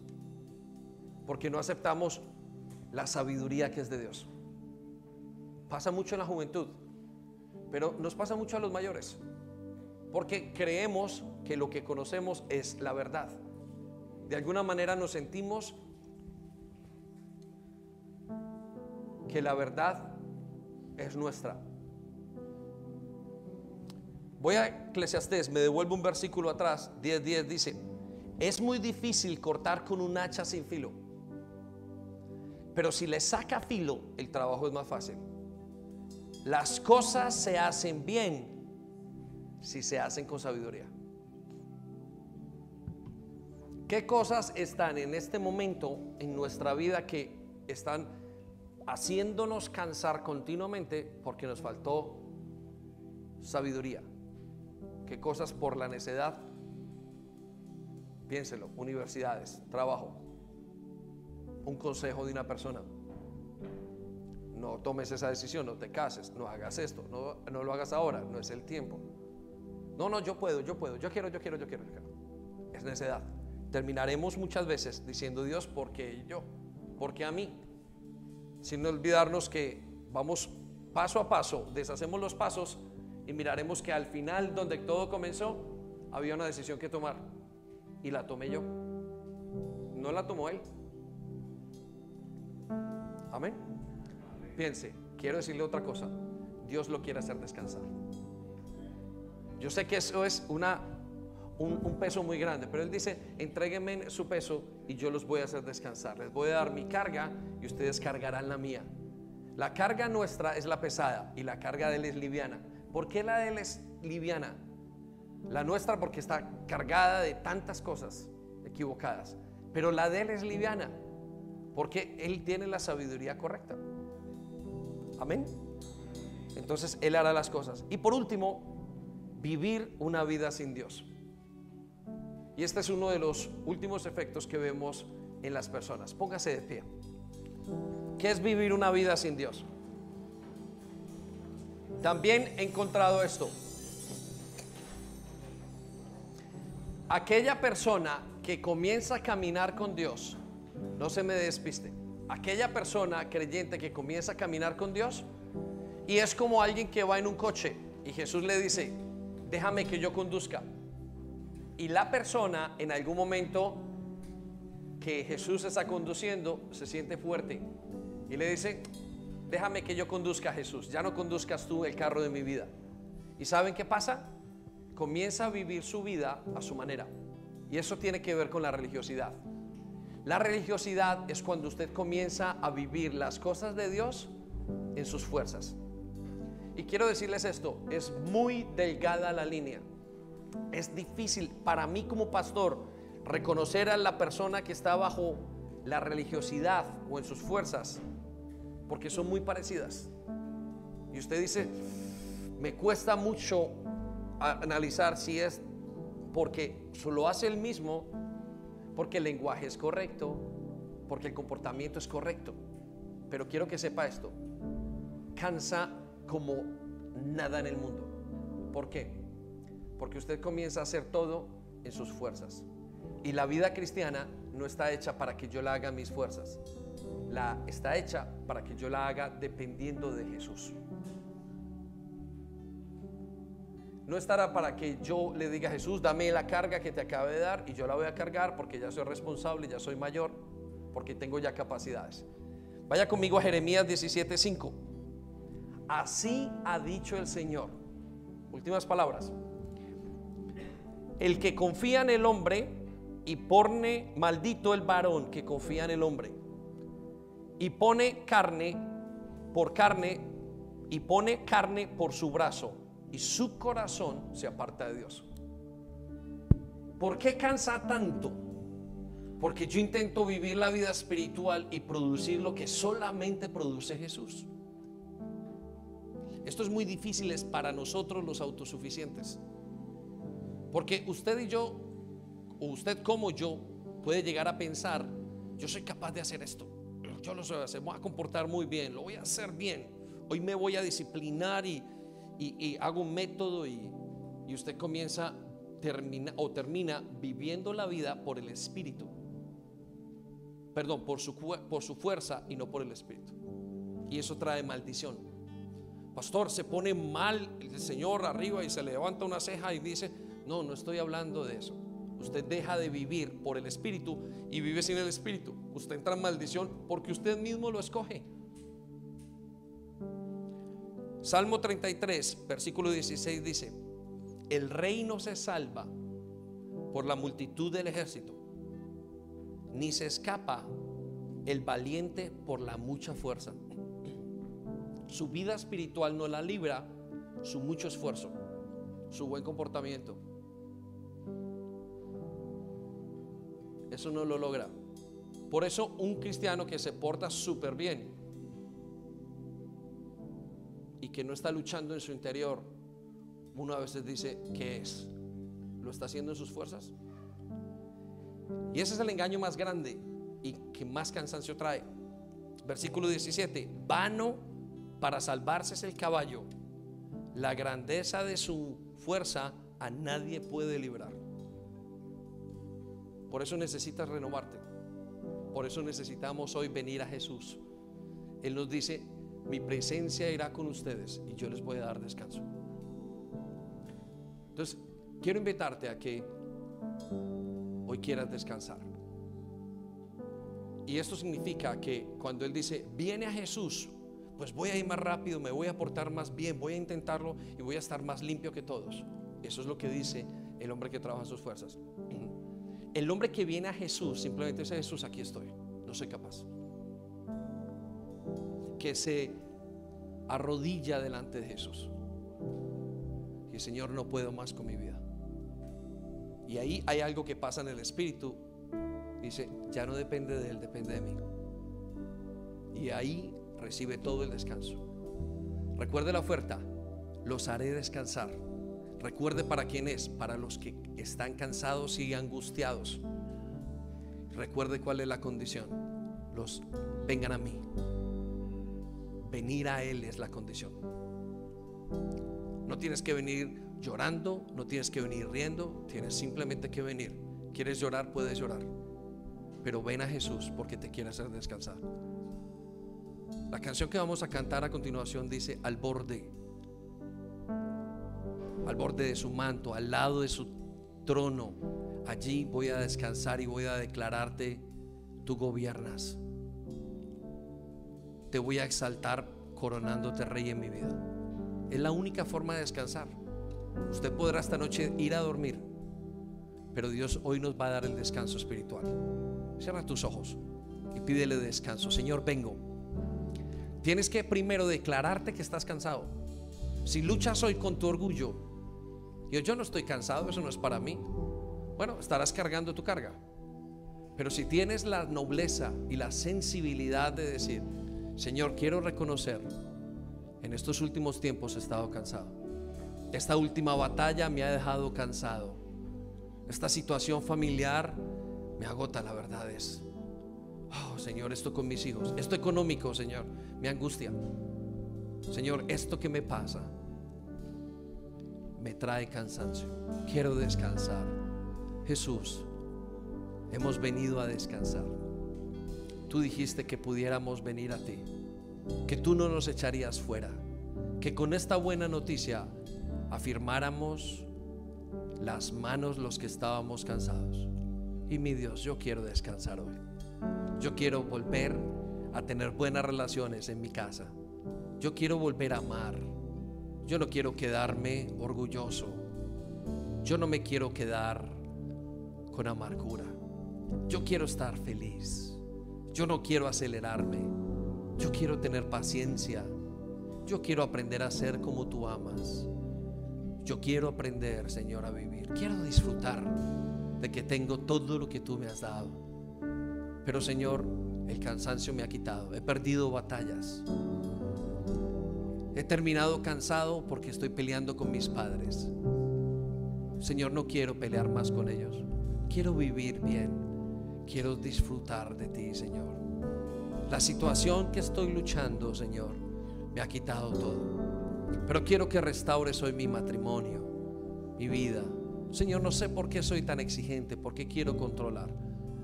A: porque no aceptamos la sabiduría que es de Dios. Pasa mucho en la juventud, pero nos pasa mucho a los mayores, porque creemos que lo que conocemos es la verdad. De alguna manera nos sentimos que la verdad es nuestra. Voy a Eclesiastés, me devuelvo un versículo atrás, 10.10 10, dice, es muy difícil cortar con un hacha sin filo, pero si le saca filo, el trabajo es más fácil. Las cosas se hacen bien si se hacen con sabiduría. ¿Qué cosas están en este momento en nuestra vida que están haciéndonos cansar continuamente porque nos faltó sabiduría? ¿Qué cosas por la necedad? Piénselo, universidades, trabajo, un consejo de una persona, no tomes esa decisión, no te cases, no hagas esto, no, no lo hagas ahora, no es el tiempo. No, no, yo puedo, yo puedo, yo quiero, yo quiero, yo quiero, yo quiero. Es necedad. Terminaremos muchas veces diciendo Dios, porque yo? porque a mí? Sin olvidarnos que vamos paso a paso, deshacemos los pasos y miraremos que al final, donde todo comenzó, había una decisión que tomar. Y la tomé yo. No la tomó él. Amén. Piense, quiero decirle otra cosa. Dios lo quiere hacer descansar. Yo sé que eso es una, un, peso muy grande, pero Él dice, entréguenme su peso y yo los voy a hacer descansar. Les voy a dar mi carga y ustedes cargarán la mía. La carga nuestra es la pesada y la carga de Él es liviana. ¿Por qué la de Él es liviana? La nuestra porque está cargada de tantas cosas equivocadas. Pero la de Él es liviana porque Él tiene la sabiduría correcta. Amén. Entonces Él hará las cosas. Y por último, vivir una vida sin Dios. Y este es uno de los últimos efectos que vemos en las personas. Póngase de pie. ¿Qué es vivir una vida sin Dios? También he encontrado esto. Aquella persona que comienza a caminar con Dios, no se me despiste aquella persona creyente que comienza a caminar con Dios y es como alguien que va en un coche y Jesús le dice, déjame que yo conduzca. Y la persona en algún momento que Jesús está conduciendo se siente fuerte y le dice, déjame que yo conduzca a Jesús, ya no conduzcas tú el carro de mi vida. ¿Y saben qué pasa? Comienza a vivir su vida a su manera. Y eso tiene que ver con la religiosidad. La religiosidad es cuando usted comienza a vivir las cosas de Dios en sus fuerzas. Y quiero decirles esto, es muy delgada la línea. Es difícil para mí como pastor reconocer a la persona que está bajo la religiosidad o en sus fuerzas, porque son muy parecidas. Y usted dice, me cuesta mucho analizar si es porque lo hace el mismo, porque el lenguaje es correcto, porque el comportamiento es correcto. Pero quiero que sepa esto, cansa como nada en el mundo. ¿Por qué? Porque usted comienza a hacer todo en sus fuerzas. Y la vida cristiana no está hecha para que yo la haga mis fuerzas. La está hecha para que yo la haga dependiendo de Jesús. No estará para que yo le diga a Jesús, dame la carga que te acabe de dar y yo la voy a cargar porque ya soy responsable, ya soy mayor, porque tengo ya capacidades. Vaya conmigo a Jeremías 17:5. Así ha dicho el Señor. Últimas palabras. El que confía en el hombre y pone maldito el varón que confía en el hombre y pone carne por carne y pone carne por su brazo y su corazón se aparta de Dios. ¿Por qué cansa tanto? Porque yo intento vivir la vida espiritual y producir lo que solamente produce Jesús. Esto es muy difícil para nosotros los autosuficientes. Porque usted y yo, o usted como yo, puede llegar a pensar, yo soy capaz de hacer esto. Yo lo soy hacer, voy a comportar muy bien, lo voy a hacer bien. Hoy me voy a disciplinar y, hago un método y, usted comienza termina, o termina viviendo la vida por el Espíritu. Perdón, por su, por su fuerza y no por el Espíritu. Y eso trae maldición. Pastor, se pone mal el Señor arriba y se le levanta una ceja y dice, no, no estoy hablando de eso. Usted deja de vivir por el Espíritu y vive sin el Espíritu. Usted entra en maldición porque usted mismo lo escoge. Salmo 33, versículo 16 dice, el rey no se salva por la multitud del ejército, ni se escapa el valiente por la mucha fuerza. Su vida espiritual no la libra su mucho esfuerzo, su buen comportamiento. Eso no lo logra. Por eso un cristiano que se porta súper bien y que no está luchando en su interior, uno a veces dice, ¿qué es? ¿Lo está haciendo en sus fuerzas? Y ese es el engaño más grande y que más cansancio trae. Versículo 17, vano para salvarse es el caballo. La grandeza de su fuerza a nadie puede librar. Por eso necesitas renovarte. Por eso necesitamos hoy venir a Jesús. Él nos dice, mi presencia irá con ustedes y yo les voy a dar descanso. Entonces, quiero invitarte a que hoy quieras descansar. Y esto significa que cuando Él dice, viene a Jesús, pues voy a ir más rápido, me voy a portar más bien, voy a intentarlo y voy a estar más limpio que todos. Eso es lo que dice el hombre que trabaja sus fuerzas. El hombre que viene a Jesús simplemente dice, Jesús, aquí estoy, no soy capaz. Que se arrodilla delante de Jesús. Y Señor, no puedo más con mi vida. Y ahí hay algo que pasa en el espíritu. Dice, ya no depende de él, depende de mí. Y ahí recibe todo el descanso. Recuerde la oferta, los haré descansar. Recuerde para quién es, para los que están cansados y angustiados. Recuerde cuál es la condición. Los vengan a mí. Venir a Él es la condición. No tienes que venir llorando, no tienes que venir riendo, tienes simplemente que venir. ¿Quieres llorar? Puedes llorar. Pero ven a Jesús porque te quiere hacer descansar. La canción que vamos a cantar a continuación dice al borde, al borde de su manto, al lado de su trono. Allí voy a descansar y voy a declararte, tú gobiernas. Te voy a exaltar coronándote rey en mi vida. Es la única forma de descansar. Usted podrá esta noche ir a dormir, pero Dios hoy nos va a dar el descanso espiritual. Cierra tus ojos y pídele descanso. Señor, vengo. Tienes que primero declararte que estás cansado. Si luchas hoy con tu orgullo, yo, yo no estoy cansado, eso no es para mí. Bueno, estarás cargando tu carga. Pero si tienes la nobleza y la sensibilidad de decir, Señor, quiero reconocer, en estos últimos tiempos he estado cansado. Esta última batalla me ha dejado cansado. Esta situación familiar me agota, la verdad es. Oh, Señor, esto con mis hijos, esto económico, Señor, me angustia. Señor, esto que me pasa me trae cansancio. Quiero descansar. Jesús, hemos venido a descansar. Tú dijiste que pudiéramos venir a ti, que tú no nos echarías fuera, que con esta buena noticia afirmáramos las manos los que estábamos cansados. Y mi Dios, yo quiero descansar hoy. Yo quiero volver a tener buenas relaciones en mi casa. Yo quiero volver a amar. Yo no quiero quedarme orgulloso. Yo no me quiero quedar con amargura. Yo quiero estar feliz. Yo no quiero acelerarme. Yo quiero tener paciencia. Yo quiero aprender a ser como tú amas. Yo quiero aprender, Señor, a vivir. Quiero disfrutar de que tengo todo lo que tú me has dado. Pero, Señor, el cansancio me ha quitado. He perdido batallas. He terminado cansado porque estoy peleando con mis padres. Señor, no quiero pelear más con ellos. Quiero vivir bien. Quiero disfrutar de ti, Señor. La situación que estoy luchando, Señor, me ha quitado todo. Pero quiero que restaures hoy mi matrimonio, mi vida. Señor, no sé por qué soy tan exigente, por qué quiero controlar.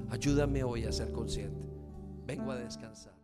A: Ayúdame hoy a ser consciente. Vengo a descansar.